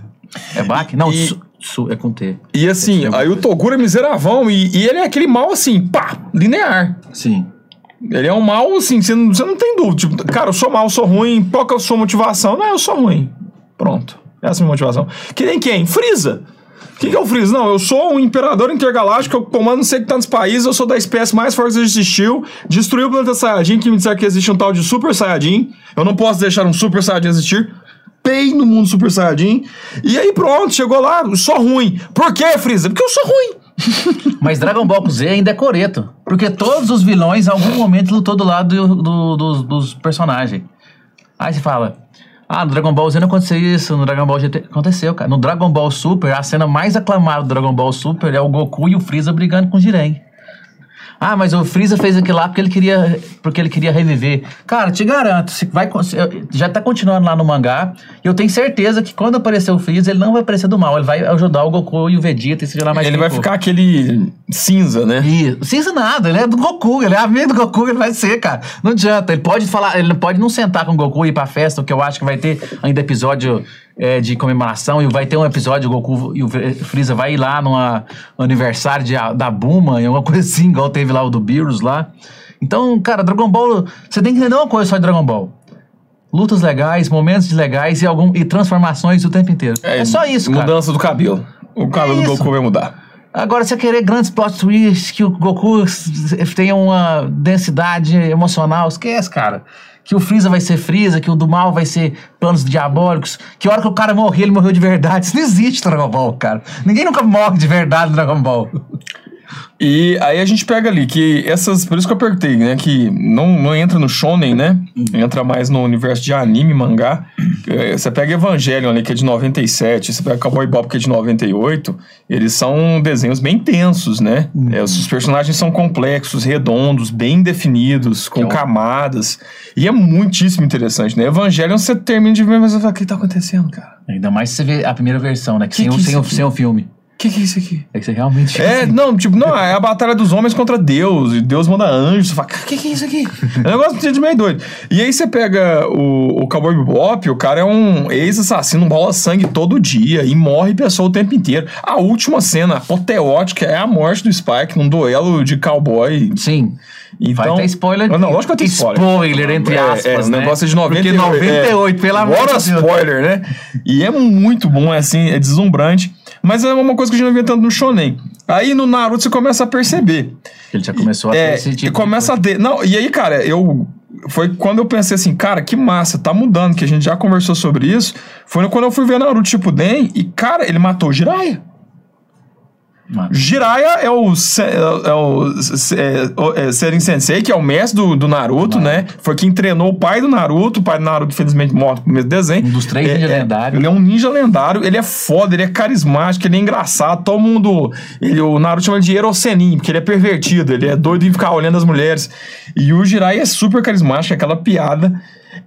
Speaker 1: É Baki? Não,
Speaker 2: E-
Speaker 1: su, su, é com T.
Speaker 2: E assim, aí o Toguro é miseravão e, e ele é aquele mal assim, pá, linear.
Speaker 1: Sim.
Speaker 2: Ele é um mal assim, você não, você não tem dúvida. Tipo, cara, eu sou mal, eu sou ruim, qual que é a sua motivação? Não, eu sou ruim. Pronto. Essa é a minha motivação. Que nem quem? Freeza. O que, que é o Freeza? Não, eu sou um imperador intergaláctico, eu comando não sei que tantos países, eu sou da espécie mais forte que existiu, destruiu o planeta Saiyajin, que me disseram que existe um tal de Super Saiyajin. Eu não posso deixar um Super Saiyajin existir. Pei no mundo Super Saiyajin. E aí pronto, chegou lá, sou ruim. Por quê, Freeza? Porque eu sou ruim.
Speaker 1: Mas Dragon Ball Z ainda é coreto. Porque todos os vilões, em algum momento, lutou do lado do- do- dos, dos personagens. Aí você fala. Ah, no Dragon Ball Z não aconteceu isso, no Dragon Ball GT aconteceu, cara. No Dragon Ball Super, a cena mais aclamada do Dragon Ball Super é o Goku e o Freeza brigando com o Jiren. Ah, mas o Freeza fez aquilo lá porque ele queria, porque ele queria reviver. Cara, te garanto, se vai, já tá continuando lá no mangá. E eu tenho certeza que quando aparecer o Freeza, ele não vai aparecer do mal. Ele vai ajudar o Goku e o Vegeta e seja lá mais
Speaker 2: Ele vai
Speaker 1: for.
Speaker 2: ficar aquele cinza, né?
Speaker 1: Isso. Cinza nada, ele é do Goku, ele é amigo do Goku, ele vai ser, cara. Não adianta. Ele pode falar, ele pode não sentar com o Goku e ir pra festa, que eu acho que vai ter ainda episódio é, de comemoração, e vai ter um episódio, o Goku e o Fre- Freeza vai ir lá no aniversário de, da Buma, e uma coisa assim, igual teve lá o do Beerus lá. Então, cara, Dragon Ball, você tem que entender uma coisa só de Dragon Ball. Lutas legais, momentos legais e, algum, e transformações o tempo inteiro. É, só isso, cara.
Speaker 2: Mudança do cabelo. O cabelo do
Speaker 1: isso.
Speaker 2: Goku vai mudar.
Speaker 1: Agora, você querer grandes plot twists, que o Goku tenha uma densidade emocional, esquece, cara. que o Freeza vai ser Freeza, que o do mal vai ser planos diabólicos, que a hora que o cara morrer, ele morreu de verdade. Isso não existe no Dragon Ball, cara. Ninguém nunca morre de verdade no Dragon Ball.
Speaker 2: E aí a gente pega ali que essas. Por isso que eu perguntei, né? Que não, não entra no shonen, né? Entra mais no universo de anime, mangá. Eh, Você pega Evangelion ali, que é de 97, você pega Cowboy Bob, que é de 98. Eles são desenhos bem tensos, né? Eh, os personagens são complexos, redondos, bem definidos, com
Speaker 1: é
Speaker 2: camadas. E é muitíssimo interessante, né? Evangelion você termina de ver, mas você fala, o que tá acontecendo, cara?
Speaker 1: Ainda mais se você vê a primeira versão, né? Que,
Speaker 2: Que
Speaker 1: sem, o,
Speaker 2: que é
Speaker 1: sem, o, sem o filme.
Speaker 2: O que, que é isso aqui?
Speaker 1: É que você realmente.
Speaker 2: É,
Speaker 1: assim.
Speaker 2: não, tipo, não, é a batalha dos homens contra Deus, e Deus manda anjos, você fala, que, que é isso aqui? É um negócio de meio doido. E aí você pega o, o Cowboy Bebop, o cara é um ex-assassino, bola sangue todo dia, e morre pessoa o tempo inteiro. A última cena apoteótica é a morte do Spike num duelo de cowboy.
Speaker 1: Sim.
Speaker 2: Então,
Speaker 1: Vai ter spoiler.
Speaker 2: Não, lógico que ter spoiler.
Speaker 1: Spoiler, entre
Speaker 2: É,
Speaker 1: aspas.
Speaker 2: é, o
Speaker 1: né?
Speaker 2: negócio é de 98.
Speaker 1: Porque 98, pelo amor
Speaker 2: What a
Speaker 1: de Deus.
Speaker 2: spoiler, né? E é muito bom, é assim, é deslumbrante. Mas é uma coisa que a gente não vê tanto no Shonen. Aí no Naruto você começa a perceber.
Speaker 1: Ele já começou a ter
Speaker 2: É,
Speaker 1: esse tipo.
Speaker 2: e
Speaker 1: de
Speaker 2: começa a
Speaker 1: coisa.
Speaker 2: ter. Não, e aí, cara, eu. Foi quando eu pensei assim, cara, que massa, tá mudando, que a gente já conversou sobre isso. Foi quando eu fui ver Naruto Shippuden e, cara, ele matou o Jiraiya.
Speaker 1: Mano.
Speaker 2: Jiraiya é o, é o, é, o- é, Serin Sensei, que é o mestre do, do Naruto, né? Foi quem treinou o pai do Naruto. O pai do Naruto, infelizmente, morre no do desenho.
Speaker 1: Um dos três
Speaker 2: É,
Speaker 1: ninja
Speaker 2: é,
Speaker 1: lendários.
Speaker 2: Ele é um ninja lendário, ele é foda, ele é carismático, ele é engraçado. Todo mundo. Ele, o Naruto chama de Erosenin, porque ele é pervertido, ele é doido em ficar olhando as mulheres. E o Jiraiya é super carismático, é aquela piada.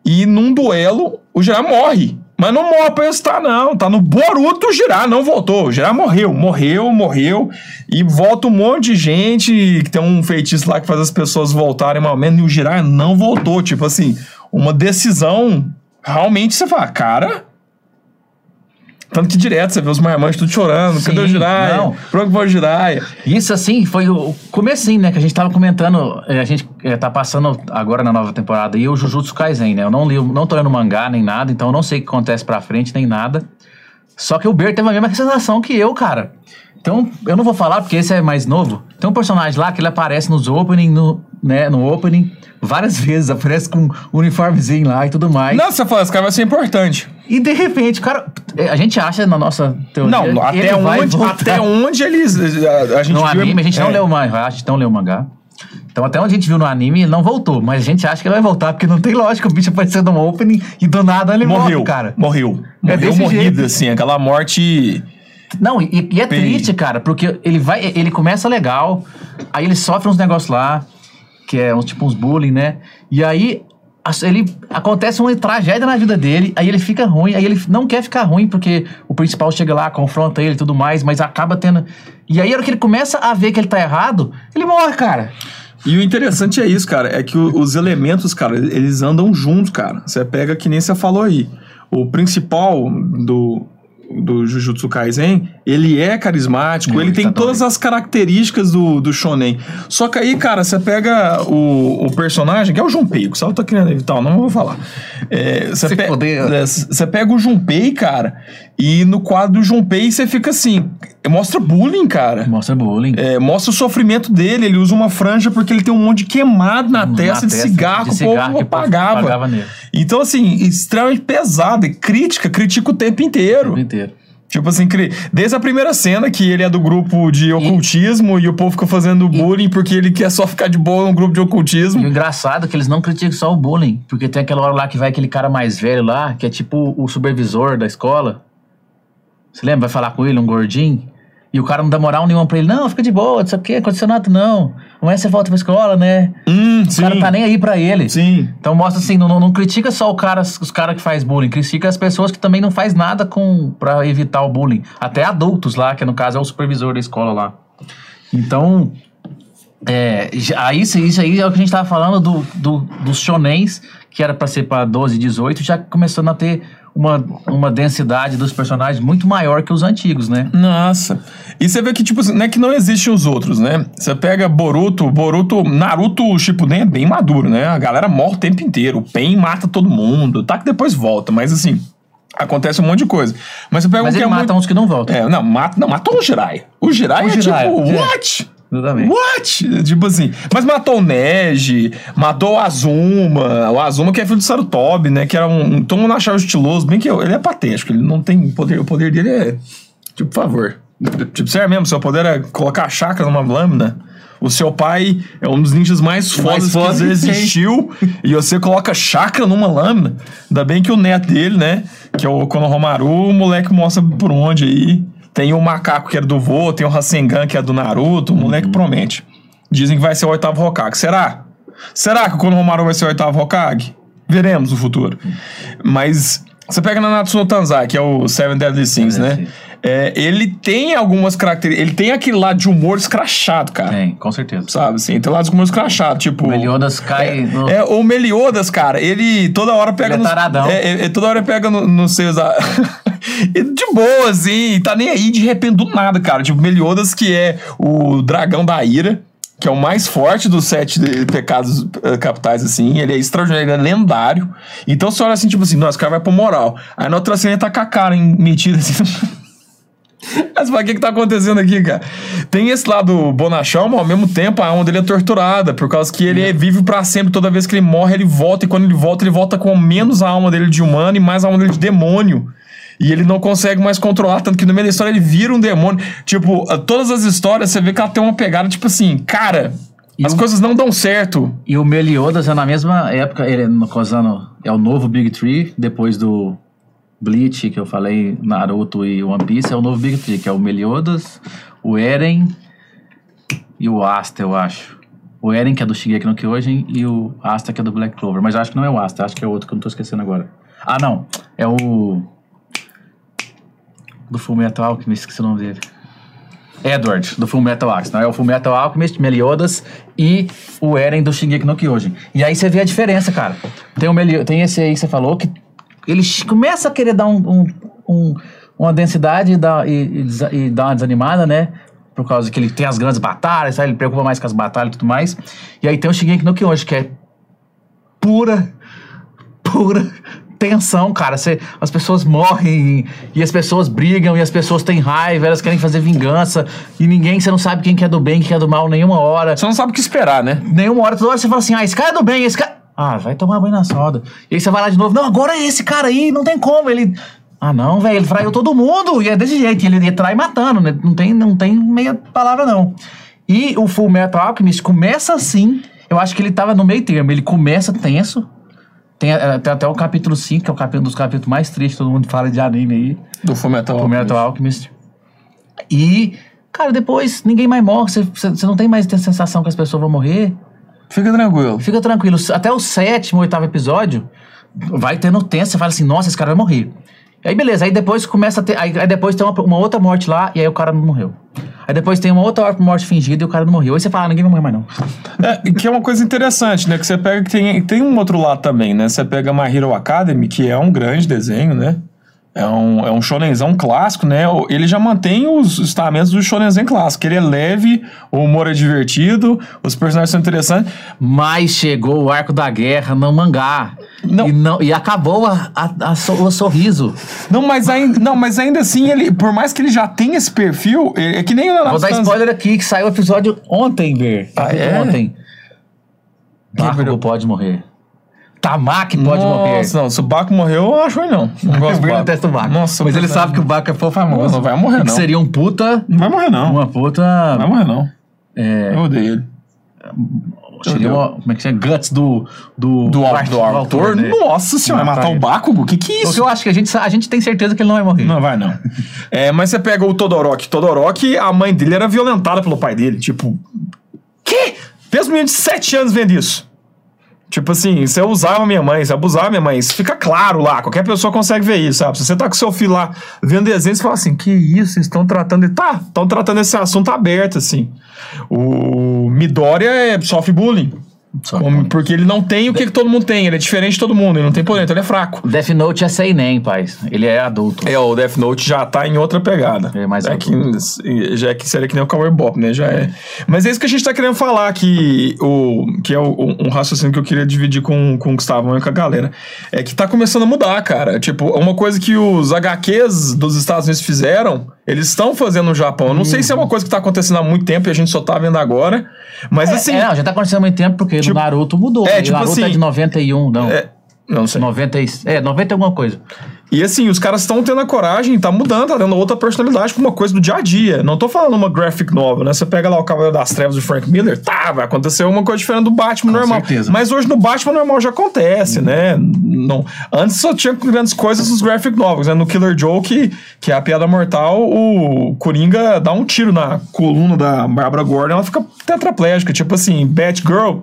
Speaker 2: E num duelo, o Jiraiya morre. Mas não morre pra estar, não. Tá no Boruto, Jiraiya não voltou. Jiraiya morreu, morreu, morreu. E volta um monte de gente que tem um feitiço lá que faz as pessoas voltarem mais ou menos. E o Jiraiya não voltou. Tipo assim, uma decisão. Realmente você fala, cara. Tanto que direto você vê os marmanjos tudo chorando. Cadê o
Speaker 1: Sim,
Speaker 2: Jiraiya?
Speaker 1: não.
Speaker 2: Pronto, o Jiraiya.
Speaker 1: Isso, assim, foi o comecinho, né? Que a gente tava comentando. é, A gente é, tá passando agora na nova temporada aí o Jujutsu Kaisen, né? Eu não li, não tô lendo mangá nem nada, então eu não sei o que acontece pra frente nem nada. Só que o Ber teve a mesma sensação que eu, cara. Então, eu não vou falar porque esse é mais novo. Tem um personagem lá que ele aparece nos opening, no, né, no opening, várias vezes, aparece com um uniformezinho lá e tudo mais.
Speaker 2: Não, você fala, esse cara vai ser importante.
Speaker 1: E de repente, cara, a gente acha na nossa teoria.
Speaker 2: Não, até onde, até onde eles. A, a gente
Speaker 1: No
Speaker 2: viu-
Speaker 1: anime, a gente não
Speaker 2: é.
Speaker 1: leu o mangá, a gente não leu o mangá. Então, até onde a gente viu no anime, ele não voltou. Mas a gente acha que ele vai voltar, porque não tem lógica o bicho aparecer no opening e do nada ele
Speaker 2: Morreu,
Speaker 1: morre, cara.
Speaker 2: Morreu.
Speaker 1: É
Speaker 2: Morreu morrido,
Speaker 1: jeito.
Speaker 2: assim, aquela morte.
Speaker 1: Não, e, e é
Speaker 2: Bem-
Speaker 1: triste, cara, porque ele vai, ele começa legal, aí ele sofre uns negócios lá, que é uns, tipo uns bullying, né? E aí ele acontece uma tragédia na vida dele, aí ele fica ruim, aí ele não quer ficar ruim porque o principal chega lá, confronta ele e tudo mais, mas acaba tendo. E aí, a hora que ele começa a ver que ele tá errado, ele morre, cara.
Speaker 2: E o interessante é isso, cara, é que os elementos, cara, eles andam juntos, cara. Você pega que nem você falou aí. O principal do, do Jujutsu Kaisen, ele é carismático,
Speaker 1: Não,
Speaker 2: ele tem
Speaker 1: tá
Speaker 2: todas as características do, do shonen. Só que aí, cara, você pega o, o personagem, que é o Junpei, que o Salvo tá querendo evitar, não vou falar. É, Você pe-
Speaker 1: foder.
Speaker 2: é, pega o Junpei, cara, e no quadro do Junpei você fica assim, mostra bullying, cara.
Speaker 1: Mostra bullying.
Speaker 2: É, mostra o sofrimento dele. Ele usa uma franja porque ele tem um monte de queimado na,
Speaker 1: Na
Speaker 2: testa, de
Speaker 1: testa,
Speaker 2: cigarro
Speaker 1: de
Speaker 2: que o povo
Speaker 1: cigarro que o povo
Speaker 2: pagava.
Speaker 1: pagava nele.
Speaker 2: Então, assim, extremamente pesado. E crítica, critica o tempo inteiro.
Speaker 1: O tempo inteiro.
Speaker 2: Tipo assim, desde a primeira cena que ele é do grupo de ocultismo e, o povo fica fazendo bullying porque ele quer só ficar de boa no grupo de
Speaker 1: E o
Speaker 2: ocultismo.
Speaker 1: engraçado é que eles não criticam só o bullying, porque tem aquela hora lá que vai aquele cara mais velho lá, que é tipo o supervisor da escola. Você lembra? Vai falar com ele, um gordinho. E o cara não dá moral nenhuma pra ele. Não, fica de boa, não sei o que, aconteceu nada não. Amanhã você volta pra escola, né?
Speaker 2: Hum,
Speaker 1: O
Speaker 2: sim.
Speaker 1: cara tá nem aí pra ele.
Speaker 2: Sim.
Speaker 1: Então mostra assim, não, não- critica só o cara, os caras que faz bullying, critica as pessoas que também não faz nada com para evitar o bullying. Até adultos lá, que no caso é o supervisor da escola lá. Então, é, aí, isso, isso aí é o que a gente tava falando do, do, dos shonens, que era pra ser pra 12, 18, já começando a ter uma, uma densidade dos personagens muito maior que os antigos, né?
Speaker 2: Nossa. E você vê que, tipo, assim, não é que não existem os outros, né? Você pega Boruto, Boruto, Naruto Shippuden é bem maduro, né? A galera morre o tempo inteiro. O Pen mata todo mundo. Tá que depois volta, mas assim, acontece um monte de coisa. Mas você pega
Speaker 1: Mas
Speaker 2: um que
Speaker 1: ele
Speaker 2: é
Speaker 1: mata
Speaker 2: muito...
Speaker 1: uns que não voltam.
Speaker 2: É, não, mata, não, matou o Jiraiya. O Jiraiya
Speaker 1: O
Speaker 2: é tipo,
Speaker 1: é.
Speaker 2: what?
Speaker 1: Exatamente.
Speaker 2: What? Tipo assim. Mas matou o Neji, matou o Azuma. O Azuma que é filho do Sarutobi, né? Que era um. Todo mundo achava estiloso. Bem que ele é patético. Ele não tem poder. O poder dele é. Tipo, por favor. Tipo, sério mesmo, seu poder é colocar a chakra numa lâmina. O seu pai é um dos ninjas mais fodas
Speaker 1: foda
Speaker 2: que
Speaker 1: que
Speaker 2: existiu. e você coloca chakra numa lâmina. Ainda bem que o neto dele, né? Que é o Konohamaru, o moleque mostra por onde aí. Tem o macaco que era do vô, tem o Rasengan que é do Naruto. O moleque promete. Dizem que vai ser o oitavo Hokage. Será? Será que o Konohamaru vai ser o oitavo Hokage? Veremos no futuro. Mas você pega na Natsuno Tanzai, que é o Seven Deadly Sins,
Speaker 1: Deadly
Speaker 2: né?
Speaker 1: Sins.
Speaker 2: É, ele tem algumas características. Ele tem aquele lado de humor escrachado, cara.
Speaker 1: Tem, com certeza.
Speaker 2: Sabe assim? Tem lado de humor escrachado. Tipo.
Speaker 1: O Meliodas cai no...
Speaker 2: É, o Meliodas, cara, ele toda hora pega
Speaker 1: Ele é
Speaker 2: nos-
Speaker 1: taradão.
Speaker 2: É, é, é, toda hora pega no- nos seus. de boa, assim, tá nem aí de repente do nada, cara. Tipo, Meliodas, que é o dragão da ira, que é o mais forte dos sete de- pecados eh, capitais, assim. Ele é extraordinário, ele é lendário. Então você olha assim, tipo assim, nossa, esse cara vai pro moral. Aí na outra cena ele tá com a cara em- metida assim. Mas o que que tá acontecendo aqui, cara? Tem esse lado bonachão, mas ao mesmo tempo a alma dele é torturada, por causa que ele é, vive pra sempre. Toda vez que ele morre, ele volta, e quando ele volta, ele volta com menos a alma dele de humano e mais a alma dele de demônio. E ele não consegue mais controlar, tanto que no meio da história ele vira um demônio. Tipo, todas as histórias você vê que ela tem uma pegada, tipo assim, cara,
Speaker 1: E
Speaker 2: as
Speaker 1: o-
Speaker 2: coisas não dão certo.
Speaker 1: E o Meliodas é na mesma época, ele no causando, é o novo Big Tree, depois do Bleach, que eu falei, Naruto e One Piece, é o novo Big Tree, que é o Meliodas, o Eren e o Asta, eu acho. O Eren, que é do Shingeki no Kyojin, e o Asta, que é do Black Clover. Mas eu acho que não é o Asta, acho que é outro que eu não tô esquecendo agora. Ah, não. É o... Do Fullmetal Alchemist, esqueci o nome dele. Edward, do Fullmetal Alchemist. Não é o Fullmetal Alchemist, Meliodas e o Eren do Shingeki no Kyojin. E aí você vê a diferença, cara. Tem, o Melio, tem esse aí que você falou que ele começa a querer dar um, um- um- uma densidade e dar, e, e e uma desanimada, né? Por causa que ele tem as grandes batalhas, sabe? ele preocupa mais com as batalhas e tudo mais. E aí tem o Shingeki no Kyojin, que é pura, pura tensão, cara. Você, as pessoas morrem e as pessoas brigam e as pessoas têm raiva, elas querem fazer vingança e ninguém, você não sabe quem que é do bem, quem que é do mal nenhuma hora.
Speaker 2: Você não sabe o que esperar, né?
Speaker 1: Nenhuma hora, toda hora você fala assim, ah, esse cara é do bem, esse cara... Ah, vai tomar banho na soda. E aí você vai lá de novo, não, agora é esse cara aí, não tem como, ele... Ah, não, velho, ele traiu todo mundo, e é desse jeito, ele, ele trai matando, né? Não tem, não tem meia palavra, não. E o Full Metal Alchemist começa assim, eu acho que ele tava no meio termo, ele começa tenso, tem, tem até o capítulo 5, que é o capítulo, um dos capítulos mais tristes, todo mundo fala de anime aí,
Speaker 2: Do Fullmetal
Speaker 1: Full Metal Alchemist. E, cara, depois ninguém mais morre, você não tem mais a sensação que as pessoas vão morrer,
Speaker 2: Fica tranquilo.
Speaker 1: Fica tranquilo, até o sétimo, oitavo episódio, vai tendo tenso, você fala assim, nossa, esse cara vai morrer. Aí beleza, aí depois começa a ter. Aí, aí depois tem uma, uma outra morte lá e aí o cara não morreu. Aí depois tem uma outra morte fingida e o cara não morreu. Aí você fala, ah, ninguém vai morrer mais não.
Speaker 2: É, que é uma coisa interessante, né? Que você pega que tem, tem um outro lado também, né? Você pega My Hero Academy, que é um grande desenho, né? É um, é um shonenzão clássico, né? Ele já mantém os estamentos do shonenzão clássico. Ele é leve, o humor é divertido, os personagens são interessantes.
Speaker 1: Mas chegou o arco da guerra no mangá.
Speaker 2: Não.
Speaker 1: E, não, e acabou a, a- a so- o sorriso.
Speaker 2: Não, mas ainda, não, mas ainda assim, ele, por mais que ele já tenha esse perfil, é, é que nem o
Speaker 1: Vou dar spoiler aqui, que saiu o episódio ontem, Ver.
Speaker 2: Ah, é?
Speaker 1: Ontem.
Speaker 2: Virou?
Speaker 1: pode morrer. Tamaki pode
Speaker 2: Nossa,
Speaker 1: morrer.
Speaker 2: não, se o Baco morreu, eu acho ruim, não. Não gosto do Baco.
Speaker 1: detesta o Baco.
Speaker 2: Nossa,
Speaker 1: Mas ele sabe que o Baco é famoso.
Speaker 2: Não vai morrer,
Speaker 1: E que
Speaker 2: não.
Speaker 1: seria um puta.
Speaker 2: Não vai morrer, não.
Speaker 1: Uma puta.
Speaker 2: Não vai morrer, não.
Speaker 1: É,
Speaker 2: Eu odeio ele.
Speaker 1: seria uma. Como é que chama? Guts do. Do,
Speaker 2: Do,
Speaker 1: art-
Speaker 2: do autor?
Speaker 1: né?
Speaker 2: Nossa senhora, vai
Speaker 1: Matar
Speaker 2: o. Bakugo? O que que é
Speaker 1: Porque
Speaker 2: isso?
Speaker 1: eu acho que a gente, a gente tem certeza que ele não vai morrer.
Speaker 2: Não, vai não. É, mas você pega o Todoroki. Todoroki, a mãe dele era violentada pelo pai dele. Tipo, que? Um menino de 7 anos vendo isso. Tipo assim, você usava minha mãe, você abusava minha mãe. Isso fica claro lá, qualquer pessoa consegue ver isso, sabe? Se você tá com seu filho lá vendo desenho, você fala assim, que isso, estão tratando... Tá, estão tratando esse assunto aberto, assim. O Midoriya é, sofre bullying.
Speaker 1: Só
Speaker 2: Como- porque ele não tem o que, que todo mundo tem. Ele é diferente de todo mundo. Ele não tem poder, então ele é fraco.
Speaker 1: Death Note é seinen, pai. Ele é adulto.
Speaker 2: É, o Death Note já tá em outra pegada.
Speaker 1: É mais
Speaker 2: é que,
Speaker 1: adulto.
Speaker 2: Já é que seria que nem o Cowboy Bop, né? Já é. Mas é isso que a gente tá querendo falar, que, o, que é o- um raciocínio que eu queria dividir com, com o Gustavo e com a galera. É que tá começando a mudar, cara. Tipo, uma coisa que os HQs dos Estados Unidos fizeram, eles estão fazendo no Japão. Eu não sei se é uma coisa que tá acontecendo há muito tempo e a gente só tá vendo agora. Mas assim.
Speaker 1: É, não, já tá acontecendo há muito tempo porque
Speaker 2: Tipo-
Speaker 1: o Naruto mudou.
Speaker 2: É,
Speaker 1: o
Speaker 2: tipo
Speaker 1: Naruto
Speaker 2: assim-
Speaker 1: é de 91, não.
Speaker 2: é, não sei.
Speaker 1: 90 e, é, 90 e alguma coisa.
Speaker 2: E assim, os caras estão tendo a coragem, tá mudando, tá dando outra personalidade pra uma coisa do dia a dia. Não tô falando uma graphic novel, né? Você pega lá o Cavaleiro das Trevas do Frank Miller, tá, vai acontecer uma coisa diferente do Batman
Speaker 1: Com
Speaker 2: normal.
Speaker 1: certeza.
Speaker 2: Mas hoje no Batman normal já acontece, né? Não, antes só tinha grandes coisas nos graphic novels, né? No Killer Joe, que, que é a piada mortal, o Coringa dá um tiro na coluna da Barbara Gordon, ela fica tetraplégica, tipo assim, Batgirl,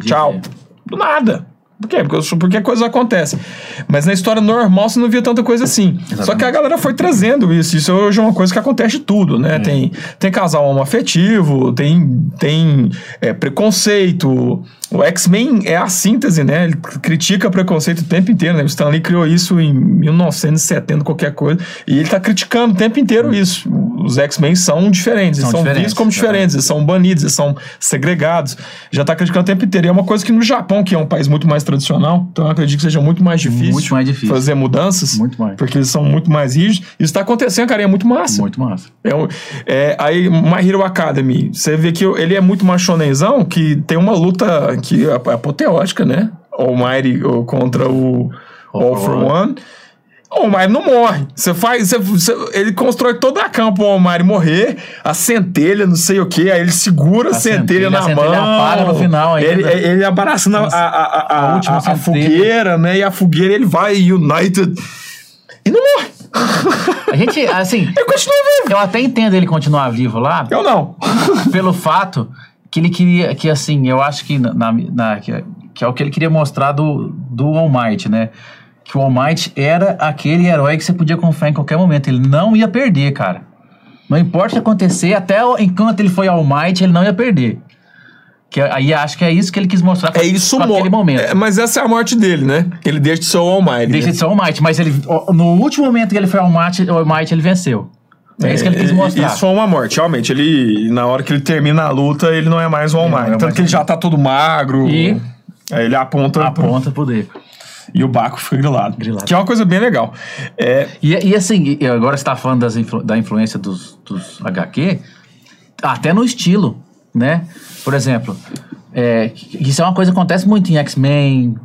Speaker 2: tchau. Do nada. Por quê? Porque, porque coisas acontecem. Mas na história normal você não via tanta coisa assim. Só que a galera foi trazendo isso. Isso hoje é uma coisa que acontece de tudo, né? Tem, tem casal homoafetivo, tem, tem é, preconceito. O X-Men é a síntese, né? Ele critica preconceito o tempo inteiro, né? O Stan Lee criou isso em 1970, qualquer coisa. E ele tá criticando o tempo inteiro isso. Os X-Men são diferentes.
Speaker 1: São
Speaker 2: Eles são
Speaker 1: diferentes,
Speaker 2: vistos como diferentes. Eles são banidos, eles são segregados. Já tá criticando o tempo inteiro. E é uma coisa que no Japão, que é um país muito mais tradicional, então eu acredito que seja muito mais difícil,
Speaker 1: Muito mais difícil.
Speaker 2: fazer mudanças.
Speaker 1: Muito mais.
Speaker 2: Porque eles são muito mais rígidos. Isso tá acontecendo, cara, e é muito massa.
Speaker 1: Muito massa.
Speaker 2: É, é, aí, My Hero Academy, você vê que ele é muito mais shonenzão, que tem uma luta que é apoteótica, né? Almighty contra o All, for One. O Almighty não morre. Você faz. você- você- ele constrói todo a campo o Almighty morrer, a centelha, não sei o que, aí ele segura a, centelha,
Speaker 1: centelha,
Speaker 2: na
Speaker 1: a centelha
Speaker 2: mão.
Speaker 1: apaga no final ainda.
Speaker 2: Ele, ele abraçando a, a, a, a,
Speaker 1: última
Speaker 2: a- fogueira, né? E a fogueira ele vai United. E não morre.
Speaker 1: A gente, assim,
Speaker 2: Ele continua vivo.
Speaker 1: eu até entendo ele continuar vivo lá,
Speaker 2: Eu não.
Speaker 1: pelo fato que ele queria, que assim, eu acho que, na, na- que, que é o que ele queria mostrar do, do All Might, né? Que o All Might era aquele herói que você podia confiar em qualquer momento. Ele não ia perder, cara. Não importa o que acontecer, até o- enquanto ele foi All Might, ele não ia perder. Que aí acho que é isso que ele quis mostrar com,
Speaker 2: É isso
Speaker 1: com aquele
Speaker 2: mo-
Speaker 1: momento.
Speaker 2: É, mas essa é a morte dele, né? Ele deixa de ser o Almighty.
Speaker 1: Deixa
Speaker 2: né?
Speaker 1: de ser All Might, mas ele, no último momento que ele foi All Might, All Might ele venceu. É, isso que ele quis
Speaker 2: É,
Speaker 1: mostrar.
Speaker 2: Isso foi uma morte, realmente. Ele, na hora que ele termina a luta, ele não é mais o Almighty.
Speaker 1: não é
Speaker 2: Tanto que ele já tá todo magro.
Speaker 1: E-
Speaker 2: Aí ele aponta.
Speaker 1: Aponta pro dedo.
Speaker 2: E o Baco fica grilado.
Speaker 1: Grilado.
Speaker 2: Que é uma coisa bem legal. É,
Speaker 1: E, e assim, agora você tá falando das influ- da influência dos, dos HQ, até no estilo, né? Por exemplo, é, isso é uma coisa que acontece muito em X-Men,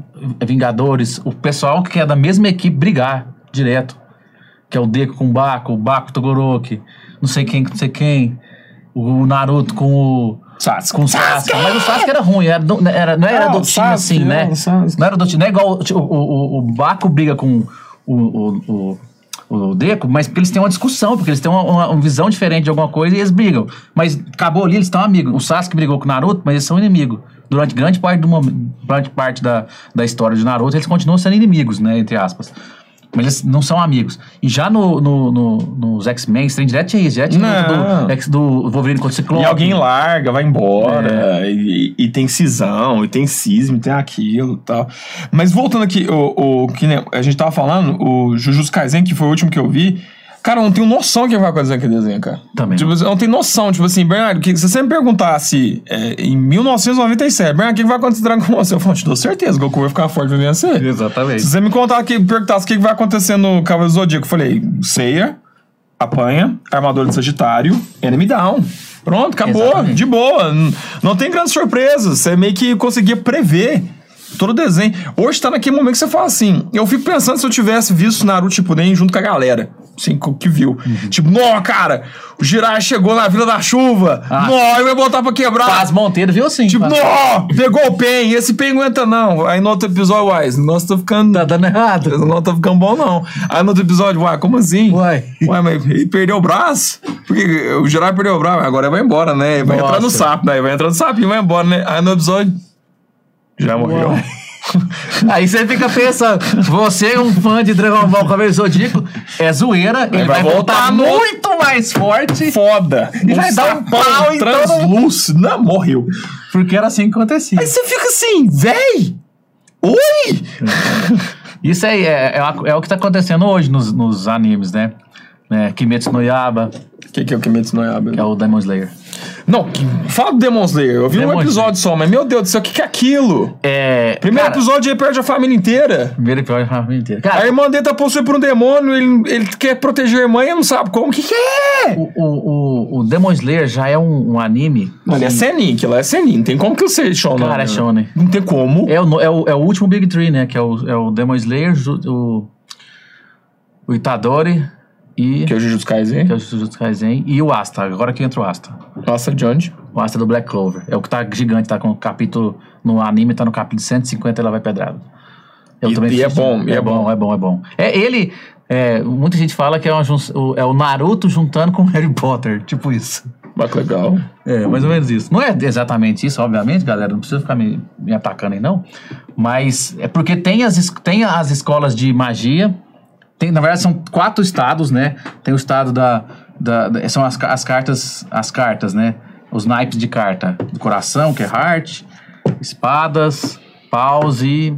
Speaker 1: Vingadores, o pessoal que é da mesma equipe brigar direto. Que é o Deku com o Baco, o Baco Togoroki, não sei quem não sei quem, o Naruto com o.
Speaker 2: Sasuke.
Speaker 1: Com o Sasuke. Mas o Sasuke era ruim, era, do- era- não era
Speaker 2: Ah,
Speaker 1: assim, né?
Speaker 2: não,
Speaker 1: era do time, não é igual o, o, o, o Baco briga com o, o, o, o Deco, mas porque eles têm uma discussão, porque eles têm uma, uma- uma visão diferente de alguma coisa e eles brigam. Mas acabou ali, eles estão amigos. O Sasuke brigou com o Naruto, mas eles são inimigos. Durante grande parte, do, grande parte da, da história de Naruto, eles continuam sendo inimigos, né? Entre aspas. Mas eles não são amigos. E já no, no, no- nos X-Men, tem direto tinha isso.
Speaker 2: Não.
Speaker 1: luta do, do Wolverine contra o Ciclope.
Speaker 2: E alguém larga, vai embora,
Speaker 1: É.
Speaker 2: e, e tem cisão, e tem cisma, e tem aquilo e tal. Mas voltando aqui, o, o que a gente tava falando, o Jujutsu Kaisen, que foi o último que eu vi, cara, eu não tenho noção do que vai acontecer com aquele desenho, cara.
Speaker 1: Também
Speaker 2: Tipo,
Speaker 1: não.
Speaker 2: eu não tenho noção, tipo assim, Bernardo, que, se você me perguntasse é, em 1997, Bernardo, o que vai acontecer com Dragon Ball? Eu falo, te dou certeza, Goku vai ficar forte, vai vencer.
Speaker 1: Exatamente.
Speaker 2: Se você me contar que, perguntasse o que vai acontecer no Cavaleiro do Zodíaco, eu falei, Seiya, apanha, armadura de Sagitário, enemy down. Pronto, acabou,
Speaker 1: Exatamente.
Speaker 2: de boa. N- Não tem grandes surpresas. Você meio que conseguia prever todo desenho. Hoje tá naquele momento que você fala assim. Eu fico pensando se eu tivesse visto Naruto Shippuden junto com a galera. Assim, que viu.
Speaker 1: Uhum.
Speaker 2: Tipo, nó, cara, o Jiraiya chegou na Vila da Chuva.
Speaker 1: Ah.
Speaker 2: Nó, ele vai botar pra quebrar.
Speaker 1: Paz Monteiro viu assim.
Speaker 2: Tipo,
Speaker 1: Paz-
Speaker 2: nó, pegou o pen, esse pen aguenta não. Aí no outro episódio, uai, esse negócio tá ficando...
Speaker 1: Tá dando errado.
Speaker 2: Negócio tá ficando bom, não. Aí no outro episódio, uai, como assim?
Speaker 1: Uai.
Speaker 2: Uai, mas ele perdeu o braço? Porque o Jiraiya perdeu o braço, agora ele vai embora, né? Ele vai
Speaker 1: Nossa.
Speaker 2: entrar no sapo, né? Vai entrar no sapo e vai embora, né? Aí no episódio, já morreu.
Speaker 1: Aí você fica pensando, você é um fã de Dragon Ball Cavaleiro Zodíaco, é zoeira, ele
Speaker 2: vai
Speaker 1: vai, voltar,
Speaker 2: voltar
Speaker 1: muito mais forte.
Speaker 2: Foda.
Speaker 1: E vai dar um pau em todo-
Speaker 2: translúcido. Não, morreu.
Speaker 1: Porque era assim que acontecia.
Speaker 2: Aí você fica assim, véi! Oi!
Speaker 1: Isso aí é, é, é o que tá acontecendo hoje nos, nos animes, né? É, Kimetsu no Yaba,
Speaker 2: O que, que é o Kimetsu no Yaiba?
Speaker 1: que é o Demon Slayer.
Speaker 2: Não, que- fala do Demon Slayer. Eu vi
Speaker 1: Demon
Speaker 2: um episódio só, mas meu Deus do céu, o que, que é aquilo?
Speaker 1: É.
Speaker 2: Primeiro
Speaker 1: cara,
Speaker 2: episódio ele perde a família inteira.
Speaker 1: Primeiro episódio da família inteira.
Speaker 2: A
Speaker 1: Cara,
Speaker 2: irmã dele tá possuída por um demônio, ele, ele quer proteger a irmã e não sabe como. O que, que é?
Speaker 1: o, o, o, o Demon Slayer já é um, um anime.
Speaker 2: Ele é Senin, que lá é Senin. Não tem como que eu seja Shonen.
Speaker 1: Cara, é
Speaker 2: né?
Speaker 1: shonen.
Speaker 2: Não tem como.
Speaker 1: É o, é, o, é o último Big Three, né? Que é o, é o Demon Slayer, o, o Itadori e.
Speaker 2: Que é o Jujutsu Kaisen.
Speaker 1: que é o Jujutsu Kaisen e o Asta. Agora que entra o Asta.
Speaker 2: Nossa, de onde?
Speaker 1: O Asta do Black Clover. É o que tá gigante, tá com o capítulo. No anime tá no capítulo 150 e lá vai pedrado. Eu
Speaker 2: E-
Speaker 1: também
Speaker 2: e é bom,
Speaker 1: é
Speaker 2: é
Speaker 1: bom,
Speaker 2: bom.
Speaker 1: é bom, é bom. É ele. é, muita gente fala que é, uma é o Naruto juntando com o Harry Potter. Tipo isso.
Speaker 2: Mas que legal.
Speaker 1: É, mais ou menos isso. Não é exatamente isso, obviamente, galera. Não precisa ficar me, me atacando aí, não. Mas é porque tem as, tem as escolas de magia. Tem, na verdade, são quatro estados, né? Tem o estado da. da- da- são as, as cartas. As cartas, né? Os naipes de carta. Do coração, que é heart. Espadas, paus e.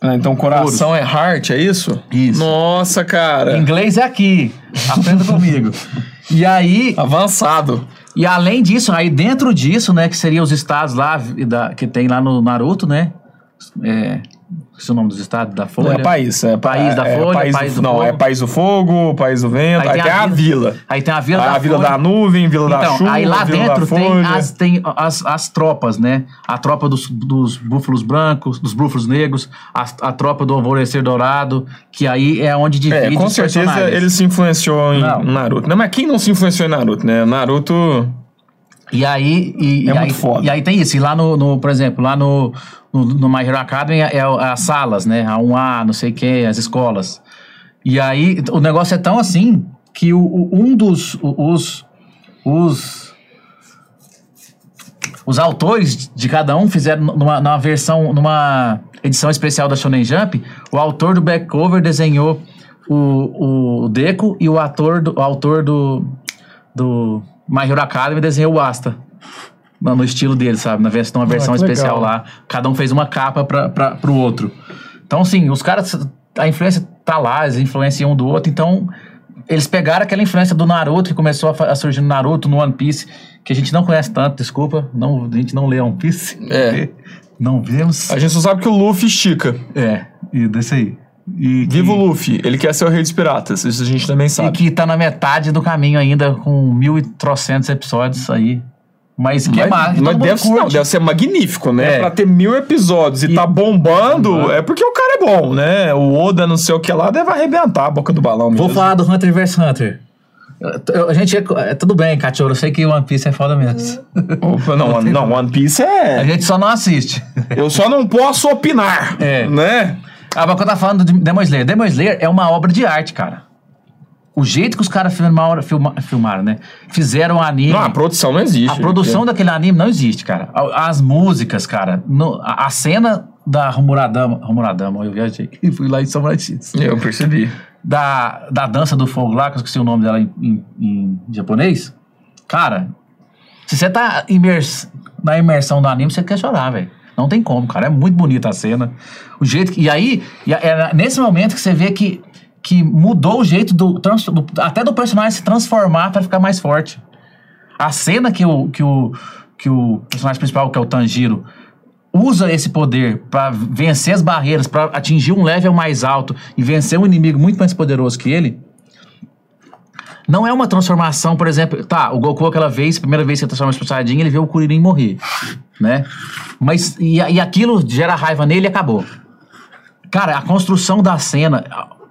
Speaker 2: Ah, então coração é heart, é isso?
Speaker 1: Isso.
Speaker 2: Nossa, cara.
Speaker 1: Inglês é aqui. Aprenda comigo. E aí.
Speaker 2: Avançado.
Speaker 1: E além disso, aí dentro disso, né, que seriam os estados lá da- que tem lá no Naruto, né? É, esse é o nome dos estados da Folha.
Speaker 2: É país. É
Speaker 1: País da
Speaker 2: é,
Speaker 1: Folha,
Speaker 2: país
Speaker 1: País
Speaker 2: do,
Speaker 1: do
Speaker 2: Não,
Speaker 1: Fogo.
Speaker 2: é País do Fogo, País do Vento. Aí, tem a, vila.
Speaker 1: Aí tem a vila
Speaker 2: Aí
Speaker 1: da
Speaker 2: a vila
Speaker 1: Folha.
Speaker 2: da nuvem, vila da
Speaker 1: Então,
Speaker 2: chuva,
Speaker 1: aí lá
Speaker 2: vila
Speaker 1: dentro
Speaker 2: da
Speaker 1: tem, as, tem as, as tropas, né? A tropa dos, dos búfalos brancos, dos búfalos negros, a, a tropa do alvorecer dourado, que aí é onde divide
Speaker 2: É, com certeza ele se influenciou em
Speaker 1: Não.
Speaker 2: Naruto. Não, mas quem não se influenciou em Naruto, né? Naruto.
Speaker 1: E aí, e,
Speaker 2: É
Speaker 1: e
Speaker 2: muito
Speaker 1: aí,
Speaker 2: foda.
Speaker 1: E aí tem isso. E lá no, no- por exemplo, lá no, no, no My Hero Academy é, é as salas, né? A 1A, não sei o que, as escolas. E aí o negócio é tão assim que o, o- um dos. Os. Os. Os autores de cada um fizeram numa, numa versão, numa edição especial da Shonen Jump, o autor do back cover desenhou o, o Deco e o ator do, o autor do, do My Hero Academy desenhou o Asta. No, no estilo dele, sabe? Na vers numa versão
Speaker 2: Ah,
Speaker 1: especial
Speaker 2: legal.
Speaker 1: lá. Cada um fez uma capa pra, pra, pro outro. Então, assim, os caras. A influência tá lá, eles influenciam um do outro. Então, eles pegaram aquela influência do Naruto que começou a, a surgir no Naruto, no One Piece, que a gente não conhece tanto, desculpa. Não, a gente não lê One Piece.
Speaker 2: É.
Speaker 1: Não vemos.
Speaker 2: A gente só sabe que o Luffy estica.
Speaker 1: É, e desse aí. E que,
Speaker 2: Viva o Luffy, ele quer ser o rei dos piratas. Isso a gente também
Speaker 1: E
Speaker 2: sabe.
Speaker 1: que tá na metade do caminho ainda, com mil e trocentos episódios aí. Mas que é
Speaker 2: Mas,
Speaker 1: que
Speaker 2: mas deve, não, deve ser magnífico, né?
Speaker 1: É.
Speaker 2: Pra ter mil episódios e,
Speaker 1: E-
Speaker 2: tá bombando, é porque o cara é bom, né? O Oda, não sei o que lá, deve arrebentar a boca do balão mesmo.
Speaker 1: Vou falar do Hunter vs Hunter. Eu- a gente é, é- tudo bem, Cachorro. Eu sei que One Piece é foda mesmo.
Speaker 2: Opa, não, One- não, One Piece
Speaker 1: A
Speaker 2: é...
Speaker 1: gente só não assiste.
Speaker 2: Eu só não posso opinar,
Speaker 1: É.
Speaker 2: né?
Speaker 1: Ah, mas quando eu tava falando de Demon Slayer, Demon Slayer é uma obra de arte, cara. O jeito que os caras filmaram, filma- filmaram, né? Fizeram o anime.
Speaker 2: Não, a produção não existe.
Speaker 1: A produção daquele anime não existe, cara. As músicas, cara. no- a, a cena da Romuradama. Romuradama, eu viajei. E fui lá em São Francisco.
Speaker 2: Eu percebi.
Speaker 1: Da, da dança do fogo lá, que eu esqueci o nome dela em, em- em japonês. Cara, se você tá imers, na imersão do anime, você quer chorar, velho. Não tem como, cara. É muito bonita a cena. O jeito que. E aí, é nesse momento que você vê que, que mudou o jeito do, do- Até do personagem se transformar pra ficar mais forte. A cena que o, que o, que o personagem principal, que é o Tanjiro, usa esse poder pra vencer as barreiras, pra atingir um level mais alto e vencer um inimigo muito mais poderoso que ele. Não é uma transformação, por exemplo, tá, o Goku aquela vez, primeira vez que ele transforma Super Saiyajin, ele vê o Kuririn morrer, né? Mas, e, e aquilo gera raiva nele e acabou. Cara, a construção da cena,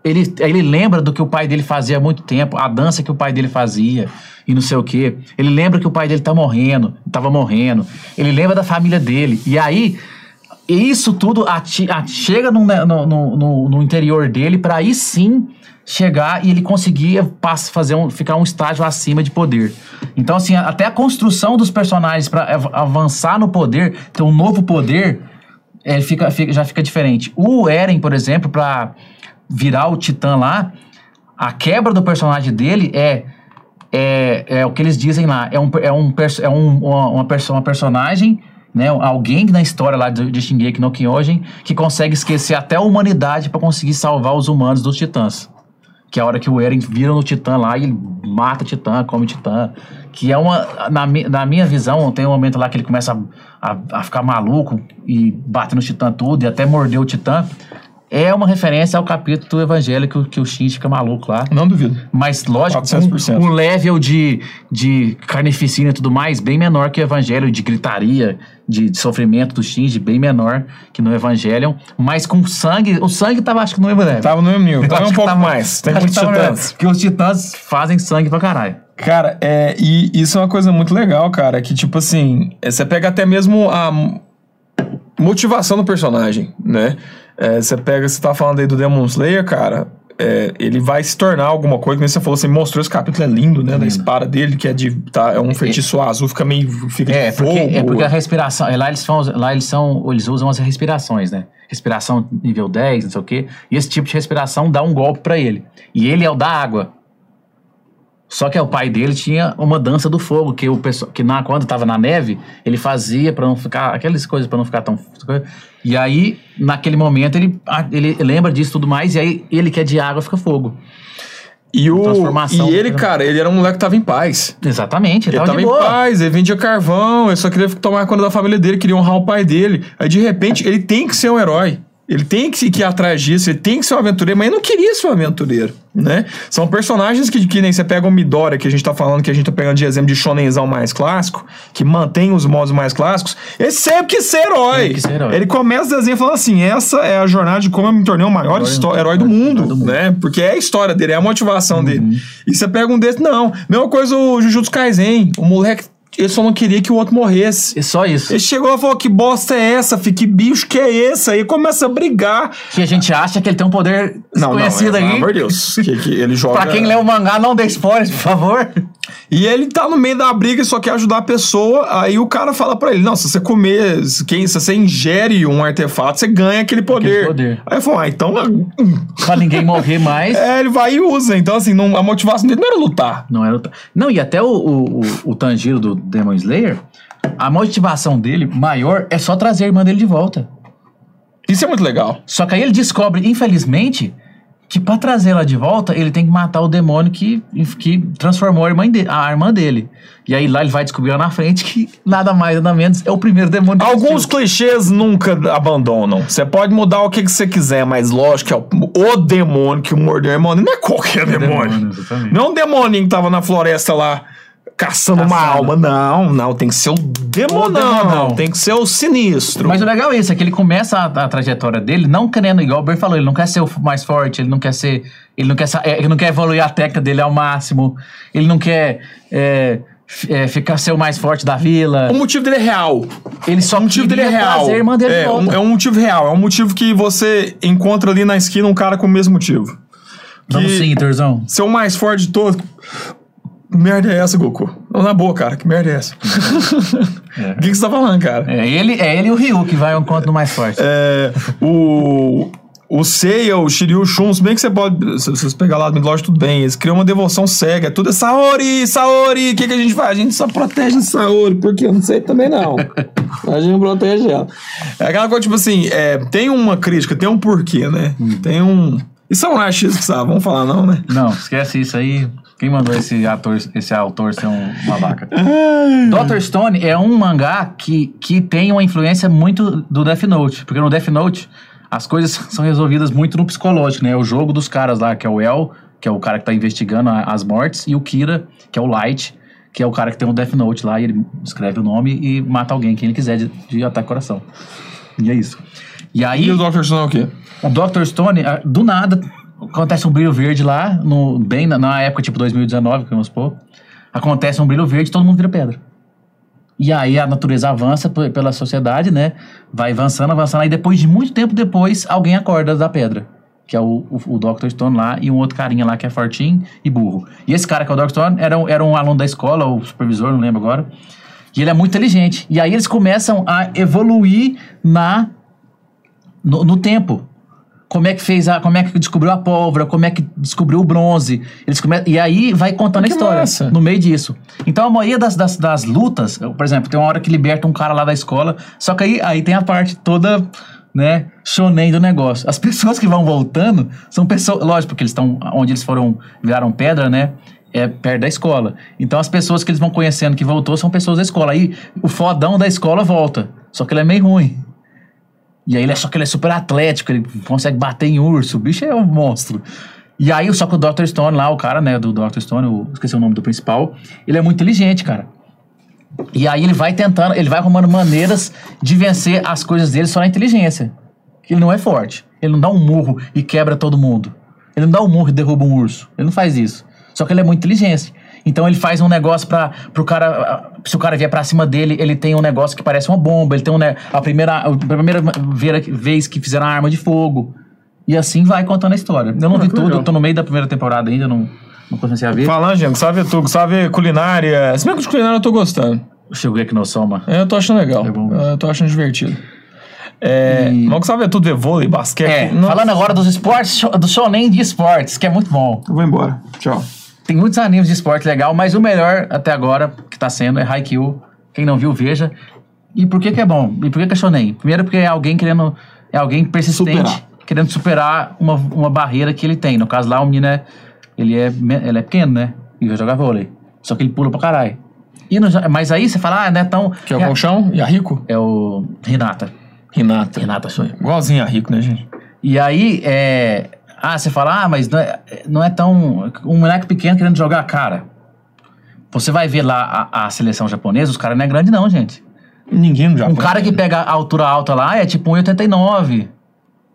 Speaker 1: ele, ele lembra do que o pai dele fazia há muito tempo, a dança que o pai dele fazia e não sei o quê. Ele lembra que o pai dele tá morrendo, tava morrendo. Ele lembra da família dele. E aí, isso tudo ati- chega no, no, no- no- no interior dele para aí sim chegar e ele conseguir pass- fazer um, ficar um estágio acima de poder. Então, assim, até a construção dos personagens para avançar no poder, ter um novo poder, é, fica, fica- já fica diferente. O Eren, por exemplo, pra virar o Titã lá, a quebra do personagem dele é é, é o que eles dizem lá. É um, é um, é um- uma, uma, uma personagem, né? Alguém na história lá de, de Shingeki no Kyojin que consegue esquecer até a humanidade pra conseguir salvar os humanos dos titãs. Que é a hora que o Eren vira no Titã lá e mata o Titã, come o Titã. Que é uma. Na, na minha visão, tem um momento lá que ele começa a, a- a ficar maluco e bate no Titã tudo e até morder o Titã. É uma referência ao capítulo do Evangelho que, o- Shinji fica maluco lá.
Speaker 2: Não duvido.
Speaker 1: Mas, lógico,
Speaker 2: 400%.
Speaker 1: um, um level de, de carnificina e tudo mais bem menor que o Evangelho, de gritaria, de, de sofrimento do Shinji, bem menor que no Evangelion. Mas com sangue, o sangue tava, acho que no mesmo.
Speaker 2: Tava no mesmo nível. Tava um pouco
Speaker 1: tava-
Speaker 2: mais. Tem muitos titãs.
Speaker 1: Porque os titãs fazem sangue pra caralho.
Speaker 2: Cara, é, e isso é uma coisa muito legal, cara, que tipo assim, é, você pega até mesmo a motivação do personagem, né? É, você pega, você tá falando aí do Demon Slayer, cara, é, ele vai se tornar alguma coisa, como você falou, você mostrou esse capítulo, é lindo, né? Da espada dele, que é de, tá, é um feitiço azul, fica meio, fica
Speaker 1: É,
Speaker 2: de
Speaker 1: porque,
Speaker 2: fogo.
Speaker 1: é porque a respiração. Lá eles, são, lá eles são. Eles usam as respirações, né? Respiração nível 10, não sei o quê. E esse tipo de respiração dá um golpe pra ele. E ele é o da água. Só que o pai dele tinha uma dança do fogo, que o pessoal, que na, quando tava na neve, ele fazia pra não ficar. Aquelas coisas pra não ficar tão. E aí, naquele momento, ele, ele lembra disso e tudo mais, e aí ele que é de água fica fogo.
Speaker 2: E, o, e ele, cara, ele era um moleque que tava em paz.
Speaker 1: Exatamente, ele,
Speaker 2: Ele
Speaker 1: tava,
Speaker 2: tava
Speaker 1: de
Speaker 2: em
Speaker 1: boa.
Speaker 2: paz, ele vendia carvão, ele só queria tomar conta da família dele, queria honrar o pai dele. Aí, de repente, ele tem que ser um herói. Ele tem que, que ir atrás disso, ele tem que ser um aventureiro, mas ele não queria ser um aventureiro, né? São personagens que, que nem você pega o Midoriya, que a gente tá falando, que a gente tá pegando de exemplo de shonenzão mais clássico, que mantém os modos mais clássicos, ele sempre quis ser herói.
Speaker 1: Quis ser herói.
Speaker 2: Ele começa o desenho falando assim, essa é a jornada de como eu me tornei o maior
Speaker 1: Herói-
Speaker 2: histó- herói do mundo,
Speaker 1: do mundo.
Speaker 2: né? Porque é a história dele, é a motivação
Speaker 1: Uhum.
Speaker 2: dele. E você pega um desse, não. Mesma coisa o Jujutsu Kaisen. O moleque, ele só não queria que o outro morresse.
Speaker 1: E só isso.
Speaker 2: Ele chegou lá e falou: que bosta é essa, fi? Que bicho que é esse? Aí começa a brigar.
Speaker 1: Que a gente acha que ele tem um poder desconhecido
Speaker 2: é,
Speaker 1: aí.
Speaker 2: Pelo amor de Deus. que, que ele joga.
Speaker 1: Pra quem lê o mangá, não dê spoilers, por favor.
Speaker 2: E ele tá no meio da briga e só quer ajudar a pessoa. Aí o cara fala pra ele: Não, se você comer, se, quem, se você ingere um artefato, você ganha aquele poder.
Speaker 1: poder.
Speaker 2: Aí eu falo: Ah, então.
Speaker 1: Pra ninguém morrer mais.
Speaker 2: É, ele vai e usa. Então, assim, não- a motivação dele não era lutar.
Speaker 1: Não era. o- Não, e até o, o, o, o Tanjiro do Demon Slayer, a motivação dele maior é só trazer a irmã dele de volta.
Speaker 2: Isso é muito legal.
Speaker 1: Só que aí ele descobre, infelizmente, que pra trazer ela de volta, ele tem que matar o demônio que, que transformou a irmã, de, a irmã dele. E aí lá ele vai descobrir lá na frente que nada mais, nada menos é o primeiro demônio que
Speaker 2: Alguns clichês nunca abandonam. Você pode mudar o que, que você quiser, mas lógico que é o, o demônio que mordeu a irmã. Não é qualquer demônio.
Speaker 1: demônio, exatamente.
Speaker 2: Não é um demoninho que tava na floresta lá caçando, uma alma. Não, não. Tem que ser o demonão.
Speaker 1: demonão.
Speaker 2: Tem que ser o sinistro.
Speaker 1: Mas o legal é isso, é que ele começa a, a trajetória dele não querendo, igual o Ber falou, ele não quer ser o mais forte, ele não quer ser. Ele não quer, é, ele não quer evoluir a técnica dele ao máximo, ele não quer é, é, ficar ser o mais forte da vila.
Speaker 2: O motivo dele é real.
Speaker 1: Ele só
Speaker 2: O motivo dele é real.
Speaker 1: trazer a irmã dele de
Speaker 2: É um, é um motivo real. É um motivo que você encontra ali na esquina um cara com o mesmo motivo.
Speaker 1: Vamos sim, Interzão.
Speaker 2: Ser o mais forte de todos. Que merda é essa, Goku? Na boa, cara, que merda é essa? O que, que você tá falando, cara?
Speaker 1: É ele, é ele e o Ryu que vai ao encontro do mais forte.
Speaker 2: É, o. O Seiya, o Shiryu, o Shun, se bem que você pode. Se vocês pegar lá do Midlodge, tudo bem. Eles criam uma devoção cega. Tudo é Saori, Saori. O que, que a gente faz? A gente só protege Saori, porque eu não sei também não. A gente não protege ela. É aquela coisa, tipo assim, é, tem uma crítica, tem um porquê, né? Tem um. É um achismo que sabe, vamos falar não, né?
Speaker 1: Não, esquece isso aí. Quem mandou esse ator, esse autor ser um babaca? Dr. Stone é um mangá que, que tem uma influência muito do Death Note. Porque no Death Note, as coisas são resolvidas muito no psicológico, né? É o jogo dos caras lá, que é o El, que é o cara que tá investigando a- as mortes, e o Kira, que é o Light, que é o cara que tem um Death Note lá, e ele escreve o nome e mata alguém, quem ele quiser, de, de ataque coração. E é isso. E aí...
Speaker 2: E o Dr. Stone é o quê?
Speaker 1: O Dr. Stone, ah, do nada, acontece um brilho verde lá, no, bem na, na época tipo 2019, vamos supor. Acontece um brilho verde e todo mundo vira pedra. E aí a natureza avança pela sociedade, né? Vai avançando, avançando. Aí depois de muito tempo depois, alguém acorda da pedra. Que é o, o, o Dr. Stone lá e um outro carinha lá que é fortinho e burro. E esse cara que é o Dr. Stone era, era um aluno da escola, ou supervisor, não lembro agora. E ele é muito inteligente. E aí eles começam a evoluir na no, no tempo. como é que fez a, como é que descobriu a pólvora, como é que descobriu o bronze. Eles come... E aí vai contando a história
Speaker 2: massa.
Speaker 1: no meio disso. Então a maioria das, das, das lutas, por exemplo, tem uma hora que liberta um cara lá da escola, só que aí, aí tem a parte toda, né, shonen do negócio. As pessoas que vão voltando são pessoas, lógico, porque eles estão onde eles foram, viraram pedra, né? É perto da escola. Então as pessoas que eles vão conhecendo que voltou são pessoas da escola. Aí o fodão da escola volta. Só que ele é meio ruim. E aí ele só que ele é super atlético, ele consegue bater em urso, o bicho é um monstro. E aí, só que o Dr. Stone lá, o cara, né, do Dr. Stone, eu esqueci o nome do principal, ele é muito inteligente, cara. E aí ele vai tentando, ele vai arrumando maneiras de vencer as coisas dele só na inteligência. Ele não é forte. Ele não dá um murro e quebra todo mundo. Ele não dá um murro e derruba um urso. Ele não faz isso. Só que ele é muito inteligente. Então ele faz um negócio para pro cara, se o cara vier pra cima dele, ele tem um negócio que parece uma bomba, ele tem um, a primeira a primeira vez que fizeram a arma de fogo. E assim vai contando a história. Eu não
Speaker 2: Ah,
Speaker 1: vi
Speaker 2: que
Speaker 1: tudo,
Speaker 2: legal.
Speaker 1: eu tô no meio da primeira temporada ainda, não não comecei a ver.
Speaker 2: Falando, gente, Gustavo é tu, Gustavo é culinária. Se bem que de culinária eu tô gostando.
Speaker 1: Shingeki no Soma.
Speaker 2: É, Eu tô achando legal.
Speaker 1: É bom mesmo.
Speaker 2: eu tô achando divertido. É,
Speaker 1: E-
Speaker 2: o Gustavo é tudo, é vôlei, basquete.
Speaker 1: É, falando agora dos esportes, do shonen de esportes, que é muito bom.
Speaker 2: Eu vou embora. Tchau.
Speaker 1: Tem muitos animes de esporte legal, mas o melhor até agora que tá sendo é Haikyuu. Quem não viu, veja. E por que que é bom? E por que que é shonen? Primeiro porque é alguém querendo... É alguém persistente,
Speaker 2: Superar.
Speaker 1: querendo superar uma, uma barreira que ele tem. No caso lá, o menino é... Ele é, ele é pequeno, né? E vai jogar vôlei. Só que ele pula pra caralho. E no mas aí você fala, ah, não é tão...
Speaker 2: Que é o Colchão e a Rico?
Speaker 1: É o.
Speaker 2: Renata.
Speaker 1: Hinata sou eu.
Speaker 2: Igualzinho a Rico, né, gente?
Speaker 1: E aí, é... Ah, você fala, ah, mas não é, não é tão... Um moleque pequeno querendo jogar, cara. Você vai ver lá a, a seleção japonesa, os caras não é grande não, gente.
Speaker 2: Ninguém no Japão.
Speaker 1: Um cara que pega a altura alta lá é tipo 1,89.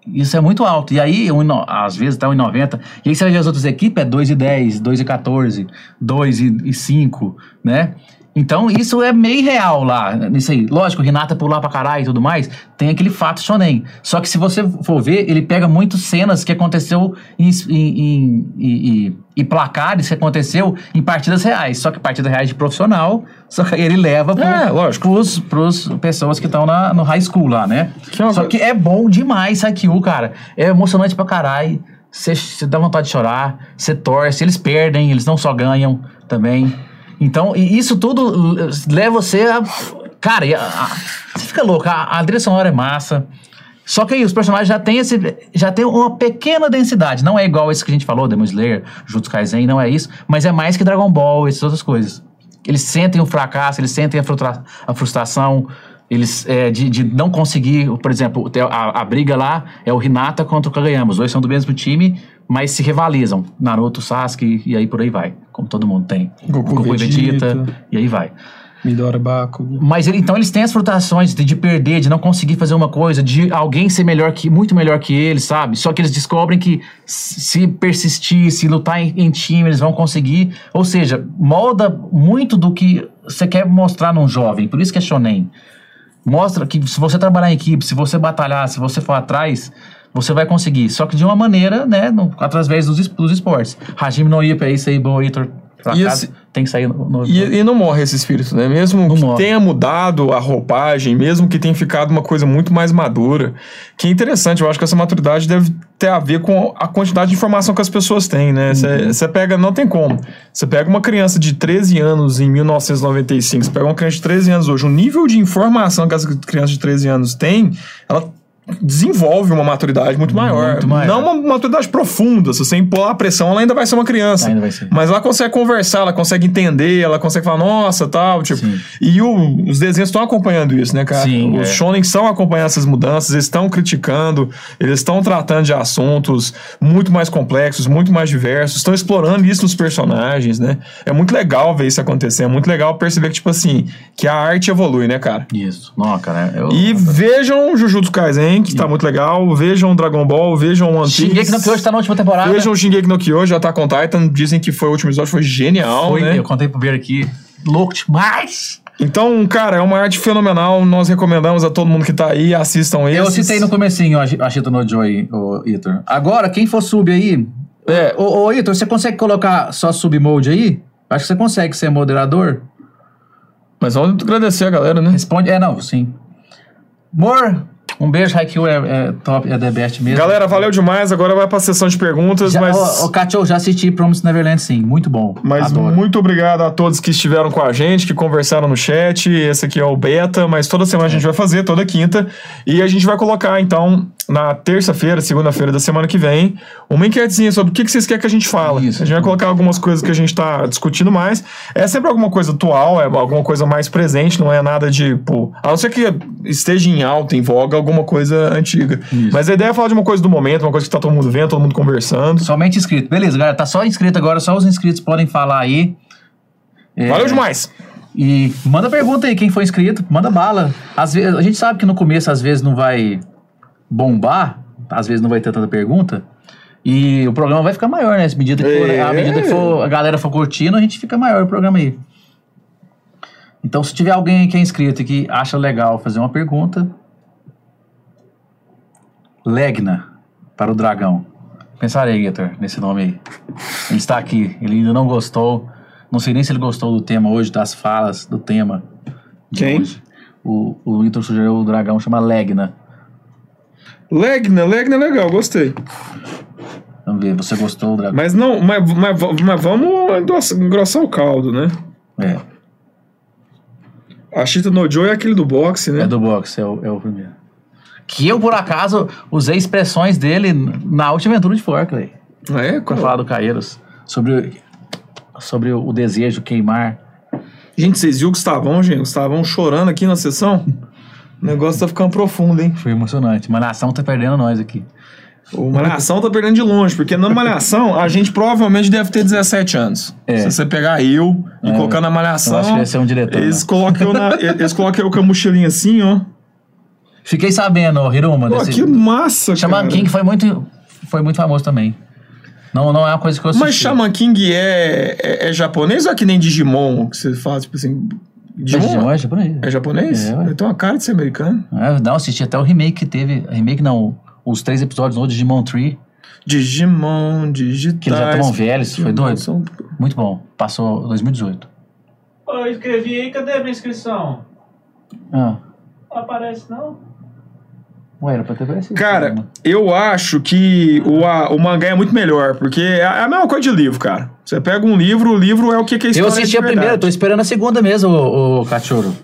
Speaker 1: Isso é muito alto. E aí, um, às vezes tá 1,90. E aí você vai ver as outras equipes, é 2,10, 2,14, 2,5, né? Então, isso é meio real lá, nisso aí. Lógico, Renata pular pra caralho e tudo mais, tem aquele fato shonen. Só que se você for ver, ele pega muito cenas que aconteceu em, em, em- em placares que aconteceu em partidas reais. Só que partidas reais de profissional, só que ele leva pro,
Speaker 2: É, lógico.
Speaker 1: pros, pros pessoas que estão no high school lá, né?
Speaker 2: Que é
Speaker 1: Só que é bom demais Haikyuu, cara. É emocionante pra caralho. Você dá vontade de chorar, você torce, eles perdem, eles não só ganham também. Então, isso tudo leva você a. Cara, a- a- você fica louco. A, a trilha sonora é massa. Só que aí os personagens já têm esse, já tem uma pequena densidade. Não é igual esse que a gente falou, Demon Slayer, Jutsu Kaisen, não é isso. Mas é mais que Dragon Ball, essas outras coisas. Eles sentem o fracasso, eles sentem a, a frustração, eles é, de, de não conseguir, por exemplo, a, a briga lá é o Hinata contra o Kageyama. Os dois são do mesmo time, mas se rivalizam. Naruto, Sasuke e aí por aí vai. Como todo mundo tem.
Speaker 2: Goku,
Speaker 1: e
Speaker 2: Vegeta.
Speaker 1: e aí vai.
Speaker 2: Midora Baco.
Speaker 1: Mas ele- então eles têm as frustrações de, de perder, de não conseguir fazer uma coisa, de alguém ser melhor que muito melhor que eles, sabe? Só que eles descobrem que se persistir, se lutar em, em time, eles vão conseguir. Ou seja, molda muito do que você quer mostrar num jovem. Por isso que é shonen. Mostra que se você trabalhar em equipe, se você batalhar, se você for atrás, você vai conseguir. Só que de uma maneira, né, no, através dos, dos esportes. Hajime no Ippo é isso aí, boa, Heitor. Por
Speaker 2: E esse-
Speaker 1: tem que sair no... no-
Speaker 2: E, e não morre esse espírito, né? Mesmo
Speaker 1: Não
Speaker 2: que
Speaker 1: morre.
Speaker 2: tenha mudado a roupagem, mesmo que tenha ficado uma coisa muito mais madura, que é interessante, eu acho que essa maturidade deve ter a ver com a quantidade de informação que as pessoas têm, né? Você
Speaker 1: Uhum.
Speaker 2: pega, não tem como. Você pega uma criança de 13 anos em 1995, você pega uma criança de 13 anos hoje, o nível de informação que essa criança de 13 anos tem, ela desenvolve uma maturidade muito maior.
Speaker 1: Muito maior.
Speaker 2: Não uma maturidade profunda. Se você impor a pressão, ela ainda vai ser uma criança.
Speaker 1: Ser.
Speaker 2: Mas ela consegue conversar, ela consegue entender, ela consegue falar, nossa, tal, tipo.
Speaker 1: Sim.
Speaker 2: E o- os desenhos estão acompanhando isso, né, cara?
Speaker 1: Sim,
Speaker 2: os
Speaker 1: é.
Speaker 2: shonen estão acompanhando essas mudanças, eles estão criticando, eles estão tratando de assuntos muito mais complexos, muito mais diversos, estão explorando isso nos personagens, né? É muito legal ver isso acontecer, é muito legal perceber que, tipo assim, que a arte evolui, né, cara?
Speaker 1: Isso. Não, cara, eu...
Speaker 2: E vejam Jujutsu Kaisen, que tá muito legal, vejam Dragon Ball, vejam One Piece.
Speaker 1: Shingeki no Kyoji tá na última temporada.
Speaker 2: Vejam o Shingeki no Kyoji, já tá com Titan, dizem que foi o último episódio, foi genial,
Speaker 1: Foi,
Speaker 2: né?
Speaker 1: Eu contei pro Beer aqui. Louco demais!
Speaker 2: Então, cara, é uma arte fenomenal. Nós recomendamos a todo mundo que tá aí, assistam esses.
Speaker 1: Eu citei no comecinho a Shi- a Shito no Joy, o Itor. Agora, quem for sub aí...
Speaker 2: É.
Speaker 1: Ô, ô Itor, você consegue colocar só sub mode aí? Acho que você consegue ser moderador.
Speaker 2: Mas vamos agradecer a galera, né?
Speaker 1: Responde... É, não, sim. Mor... Um beijo, Haikyuu é, é top, é the best mesmo.
Speaker 2: Galera, valeu demais. Agora vai pra sessão de perguntas,
Speaker 1: já,
Speaker 2: mas.
Speaker 1: Ô, Kátia, eu já assisti Promise Neverland, sim. Muito bom.
Speaker 2: Mas
Speaker 1: Adoro.
Speaker 2: muito obrigado a todos que estiveram com a gente, que conversaram no chat. Esse aqui é o beta, mas toda semana a gente vai fazer, toda quinta. E a gente vai colocar, então, na terça-feira, segunda-feira da semana que vem, uma enquetezinha sobre o que que vocês querem que a gente fala.
Speaker 1: Isso.
Speaker 2: A gente vai colocar algumas coisas que a gente tá discutindo mais. É sempre alguma coisa atual, é alguma coisa mais presente, não é nada de, pô. A não ser que esteja em alta, em voga, alguma coisa antiga. Mas a ideia é falar de uma coisa do momento, uma coisa que tá todo mundo vendo, todo mundo conversando.
Speaker 1: Somente inscrito. Beleza, galera. Tá só inscrito agora, só os inscritos podem falar aí. É,
Speaker 2: Valeu demais!
Speaker 1: E manda pergunta aí, quem foi inscrito, manda bala. Às vezes, a gente sabe que no começo, às vezes, não vai bombar, às vezes não vai ter tanta pergunta. E o programa vai ficar maior, né? À medida que, for,
Speaker 2: É.
Speaker 1: à medida que for- a galera for curtindo, a gente fica maior o programa aí. Então, se tiver alguém que é inscrito e que acha legal fazer uma pergunta, Legna para o dragão. Pensarei, Gator, nesse nome aí. Ele está aqui, ele ainda não gostou. Não sei nem se ele gostou do tema hoje, das falas do tema de
Speaker 2: Quem?
Speaker 1: hoje. O, o Vitor sugeriu o dragão chama Legna.
Speaker 2: Legna, Legna é legal, gostei.
Speaker 1: Vamos ver, você gostou do dragão?
Speaker 2: Mas não, mas, mas, mas vamos engrossar- o caldo, né?
Speaker 1: É,
Speaker 2: A Chita no Joe é aquele do boxe, né?
Speaker 1: é do boxe, é o, é o primeiro. Que eu, por acaso, usei expressões dele na última aventura de Forkley.
Speaker 2: Ah, é?
Speaker 1: Pra
Speaker 2: Qual?
Speaker 1: falar do Caeiros. Sobre, sobre o desejo queimar.
Speaker 2: Gente, vocês viram o Gustavão, gente? Gustavão chorando aqui na sessão? O negócio tá ficando profundo, hein?
Speaker 1: Foi emocionante. Malhação tá perdendo nós aqui.
Speaker 2: O Malhação tá perdendo de longe, porque na Malhação a gente provavelmente deve ter 17 anos.
Speaker 1: É.
Speaker 2: Se você pegar eu e
Speaker 1: É.
Speaker 2: colocar na Malhação.
Speaker 1: Eu acho que ia ser um diretor,
Speaker 2: Eles
Speaker 1: né?
Speaker 2: colocam eu, na, eles colocam eu com a mochilinha assim, ó.
Speaker 1: Fiquei sabendo, Hiruma,
Speaker 2: Pô,
Speaker 1: desse...
Speaker 2: que massa,
Speaker 1: Shaman
Speaker 2: cara.
Speaker 1: King foi muito, foi muito famoso também. Não, não é uma coisa que eu assisti.
Speaker 2: Mas Shaman King é, é, é japonês ou é que nem Digimon? Que você fala, tipo assim. Digimon?
Speaker 1: Digimon é japonês.
Speaker 2: É japonês?
Speaker 1: É, ué.
Speaker 2: Ele tem uma cara de ser americano.
Speaker 1: É, não, assisti até o remake que teve. Remake não, os três episódios no Digimon Tree.
Speaker 2: Digimon, digitais.
Speaker 1: Que eles já estavam velhos, foi doido?
Speaker 2: são-
Speaker 1: Muito bom. Passou 2018.
Speaker 4: Pô, eu escrevi aí, cadê a minha inscrição?
Speaker 1: Ah,
Speaker 4: Não aparece, não?
Speaker 1: Ué, era pra ter aparecido.
Speaker 2: Cara, eu acho que o, a- o mangá é muito melhor, porque é a mesma coisa de livro, cara. Você pega um livro, o livro é o que, que é
Speaker 1: eu assisti a primeira,
Speaker 2: verdade.
Speaker 1: tô esperando a segunda mesmo, ô, ô Cachorro.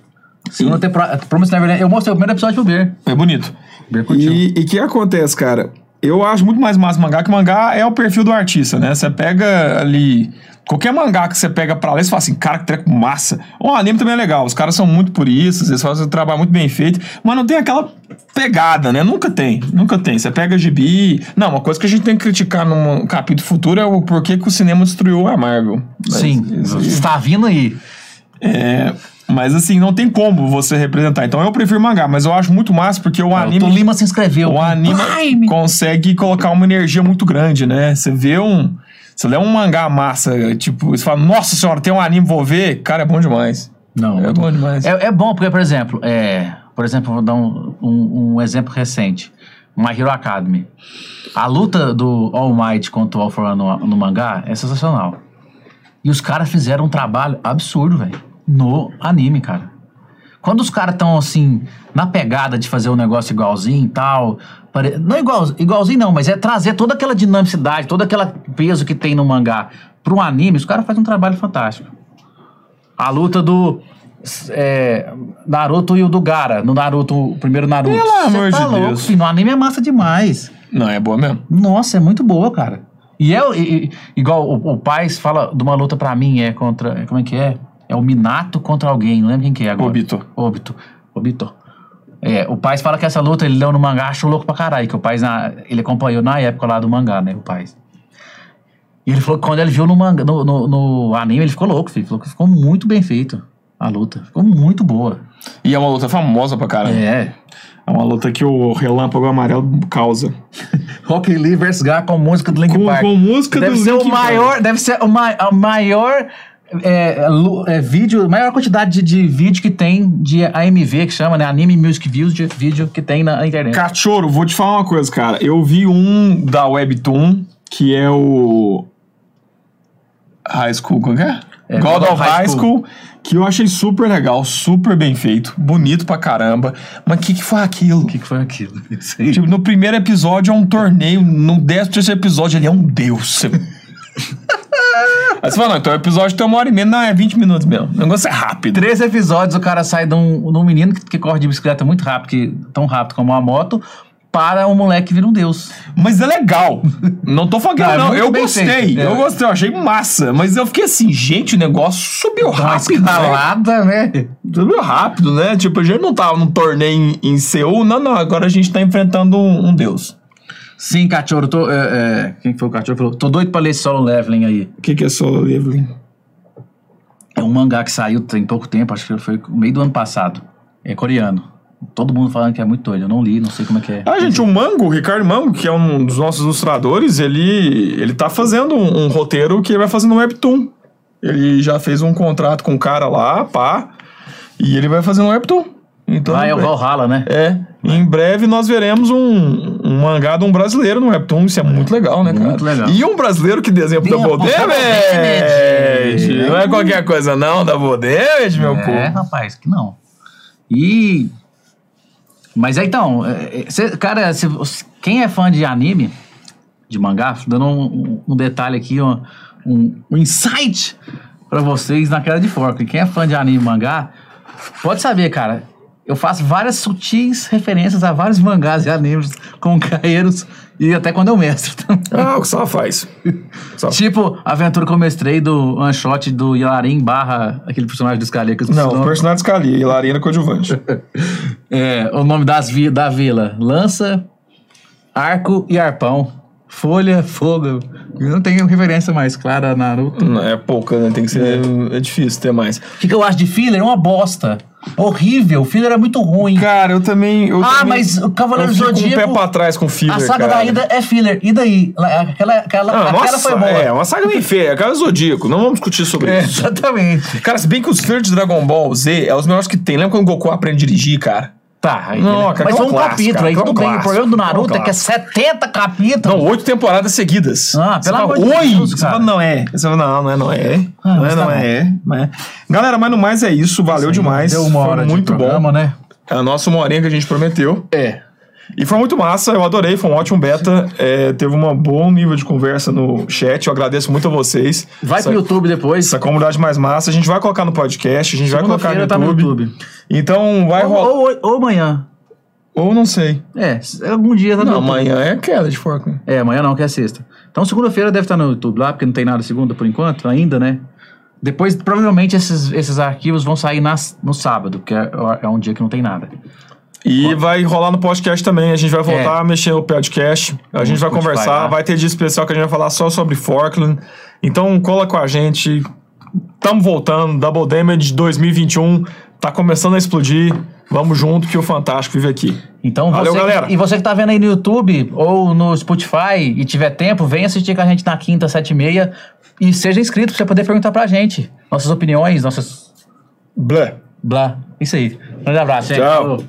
Speaker 1: Segunda temporada. Promise Neverland. Eu mostrei o primeiro episódio pro Ber.
Speaker 2: É bonito.
Speaker 1: Ber.
Speaker 2: E o que acontece, cara? Eu acho muito mais massa mangá, que mangá é o perfil do artista, né? Você pega ali. Qualquer mangá que você pega pra ler, você fala assim, cara, que treco massa. O anime também é legal, os caras são muito puristas, eles fazem um trabalho muito bem feito, mas não tem aquela pegada, né? Nunca tem, nunca tem. Você pega gibi. Não, uma coisa que a gente tem que criticar num capítulo futuro é o porquê que o cinema destruiu a Marvel. Mas
Speaker 1: Sim,
Speaker 2: isso
Speaker 1: está vindo aí.
Speaker 2: é, mas assim, não tem como você representar. Então eu prefiro mangá, mas eu acho muito massa porque o
Speaker 1: O
Speaker 2: anime.
Speaker 1: Tolima se inscreveu.
Speaker 2: O anime
Speaker 1: Prime.
Speaker 2: consegue colocar uma energia muito grande, né? Você vê um. Você lê um mangá massa, tipo, você fala, nossa senhora, tem um anime, vou ver. Cara, é bom demais.
Speaker 1: Não,
Speaker 2: É bom demais.
Speaker 1: É, é bom, porque, por exemplo, é, por exemplo, vou dar um, um, um exemplo recente. My Hero Academy. A luta do All Might contra o All For One no, no mangá é sensacional. E os caras fizeram um trabalho absurdo, velho. No anime, cara. Quando os caras estão, assim, na pegada de fazer um negócio igualzinho e tal. pare- Não igual, igualzinho, não, mas é trazer toda aquela dinamicidade, todo aquele peso que tem no mangá para um anime, os caras fazem um trabalho fantástico. A luta do é, Naruto e o do Gara, no Naruto, o primeiro Naruto.
Speaker 2: Pelo amor
Speaker 1: tá
Speaker 2: de
Speaker 1: louco,
Speaker 2: Deus.
Speaker 1: filho, no anime é massa demais.
Speaker 2: Não, é boa mesmo.
Speaker 1: Nossa, é muito boa, cara. E é e- igual o, o Paz fala de uma luta pra mim, é contra. Como é que é? É o Minato contra alguém, não lembro quem que é agora.
Speaker 2: Obito.
Speaker 1: Obito. Obito. É, o Paz fala que essa luta ele leu no mangá, achou louco pra caralho, que o Paz na- ele acompanhou na época lá do mangá, né? O Paz. E ele falou que quando ele viu no, manga, no, no, no anime, ele ficou louco, filho. Falou que ficou muito bem feito a luta. Ficou muito boa.
Speaker 2: E é uma luta famosa pra caramba.
Speaker 1: É.
Speaker 2: É uma luta que o Relâmpago Amarelo causa.
Speaker 1: Rock Lee vs Gar com música do Linkin
Speaker 2: Com-
Speaker 1: Park.
Speaker 2: com música
Speaker 1: deve
Speaker 2: do
Speaker 1: ser
Speaker 2: Linkin
Speaker 1: o maior,
Speaker 2: Park.
Speaker 1: Deve ser o ma a maior é, lu- é, vídeo, maior quantidade de, de vídeo que tem de AMV, que chama, né? Anime Music Views de vídeo que tem na internet.
Speaker 2: Cachorro, vou te falar uma coisa, cara. Eu vi um da Webtoon, que é o. High School, como que é?
Speaker 1: É,
Speaker 2: God of High School, que eu achei super legal, super bem feito, bonito pra caramba. Mas o que, que foi aquilo?
Speaker 1: O que, que foi aquilo?
Speaker 2: Tipo, no primeiro episódio é um torneio, no décimo terceiro episódio ele é um deus. Aí você fala, não, então o episódio tem uma hora e meia, não, é 20 minutos mesmo. O negócio é rápido.
Speaker 1: Três episódios, o cara sai de um, de um menino que, que corre de bicicleta muito rápido, que, tão rápido como uma moto, para um moleque que vira um deus.
Speaker 2: Mas é legal. Não tô falando que
Speaker 1: Não, é
Speaker 2: não,
Speaker 1: muito
Speaker 2: eu gostei.
Speaker 1: feito. É.
Speaker 2: Eu gostei, eu achei massa. Mas eu fiquei assim, gente, o negócio subiu
Speaker 1: Uma
Speaker 2: rápido. né?
Speaker 1: escalada, né?
Speaker 2: Subiu rápido, né? Tipo, a gente não tava num torneio em, em Seul, não, não. Agora a gente tá enfrentando um, um deus.
Speaker 1: Sim, cachorro, tô. é, é, quem foi o cachorro? Falou, tô doido pra ler solo leveling aí.
Speaker 2: O que, que é solo leveling?
Speaker 1: É um mangá que saiu tem pouco tempo, acho que foi no meio do ano passado. É coreano. Todo mundo falando que é muito doido. Eu não li, não sei como é que é.
Speaker 2: Ah, gente, o Mango, o Ricardo Mango, que é um dos nossos ilustradores, ele, ele tá fazendo um, um roteiro que ele vai fazer no Webtoon. Ele já fez um contrato com um cara lá, pá, e ele vai fazer no Webtoon. Então,
Speaker 1: ah, é o Valhalla, né?
Speaker 2: É, em breve nós veremos um, um mangá de um brasileiro no Webtoon, isso é, muito legal, né, cara?
Speaker 1: muito legal.
Speaker 2: E um brasileiro que desenha pro Double Damage! Não é qualquer coisa não, Double Damage, meu
Speaker 1: É,
Speaker 2: povo.
Speaker 1: rapaz, que não. E. Mas é então, é, é, cê- cara, se, quem é fã de anime, de mangá, dando um, um detalhe aqui, um, um, um insight pra vocês na queda de forca. Quem é fã de anime e mangá, pode saber, cara. Eu faço várias sutis referências a vários mangás e animes com caeiros e até quando eu mestro também.
Speaker 2: Ah, o que só faz. Só-
Speaker 1: Tipo, a aventura que eu mestrei do one shot do Yalarim barra aquele personagem do Scalia que
Speaker 2: Não, o personagem escalia, e Larina coadjuvante.
Speaker 1: É, o nome das vi da vila: Lança, Arco e Arpão. Folha, fogo. Eu não tenho referência mais clara a Naruto.
Speaker 2: Não, é pouca, né? Tem que ser. É, difícil ter mais.
Speaker 1: O que, que eu acho de filler? É uma bosta. Horrível. O filler é muito ruim.
Speaker 2: Cara, eu também. Eu
Speaker 1: Ah,
Speaker 2: também-
Speaker 1: mas o Cavaleiro
Speaker 2: eu
Speaker 1: Zodíaco-
Speaker 2: um pé pra trás com filler,
Speaker 1: a saga
Speaker 2: cara.
Speaker 1: da Ida é filler. E daí? Aquela, aquela,
Speaker 2: Ah,
Speaker 1: aquela
Speaker 2: nossa,
Speaker 1: foi boa.
Speaker 2: É, uma saga bem feia. Aquela é Zodíaco. Não vamos discutir sobre
Speaker 1: É,
Speaker 2: isso.
Speaker 1: exatamente.
Speaker 2: Cara, se bem que os fillers de Dragon Ball Z é os melhores que tem. Lembra quando o Goku aprende a dirigir, cara?
Speaker 1: Tá, aí
Speaker 2: Não, cara,
Speaker 1: mas foi um
Speaker 2: clássica,
Speaker 1: capítulo aí, tudo bem. O
Speaker 2: clássica,
Speaker 1: problema do Naruto é que é 70 capítulos.
Speaker 2: Não, oito temporadas seguidas.
Speaker 1: Ah, pelo amor de! Deus,
Speaker 2: Você fala, não é. Você fala, não, não é, não é.
Speaker 1: Ah,
Speaker 2: não é,
Speaker 1: mas
Speaker 2: não
Speaker 1: tá
Speaker 2: é, não é. Galera, mas no mais é isso. Valeu demais.
Speaker 1: Deu uma
Speaker 2: Foi
Speaker 1: hora
Speaker 2: muito
Speaker 1: de programa,
Speaker 2: bom.
Speaker 1: né?
Speaker 2: É a nossa uma horinha que a gente prometeu.
Speaker 1: É.
Speaker 2: E foi muito massa, eu adorei, foi um ótimo beta. É, teve um bom nível de conversa no chat. Eu agradeço muito a vocês.
Speaker 1: Vai
Speaker 2: essa,
Speaker 1: pro YouTube depois.
Speaker 2: essa comunidade mais massa. A gente vai colocar no podcast, a gente vai colocar no YouTube.
Speaker 1: tá no YouTube.
Speaker 2: Então vai
Speaker 1: Ou,
Speaker 2: rolar. Ou,
Speaker 1: ou, ou amanhã.
Speaker 2: não sei.
Speaker 1: É, algum dia tá no
Speaker 2: Não, amanhã é queda de forca. né?
Speaker 1: É, amanhã não, que é sexta. Então segunda-feira deve estar no YouTube lá, porque não tem nada segunda por enquanto, ainda, né? Depois, provavelmente, esses, esses arquivos vão sair nas, no sábado, porque é, é um dia que não tem nada.
Speaker 2: E vai rolar no podcast também. A gente vai voltar
Speaker 1: É.
Speaker 2: a mexer no podcast. A gente vai conversar.
Speaker 1: né?
Speaker 2: Vai ter dia especial que a gente vai falar só sobre Forkland. Então cola com a gente. Tamo voltando. Double Damage 2021. Tá começando a explodir. Vamos junto que o Fantástico vive aqui.
Speaker 1: Então,
Speaker 2: Valeu,
Speaker 1: você,
Speaker 2: galera.
Speaker 1: E você que tá vendo aí no YouTube ou no Spotify e tiver tempo, vem assistir com a gente na quinta, sete e meia. E seja inscrito pra você poder perguntar pra gente. Nossas opiniões, nossas.
Speaker 2: Blé.
Speaker 1: Blá. Isso aí. Grande abraço, gente.
Speaker 2: Tchau.
Speaker 1: Falou.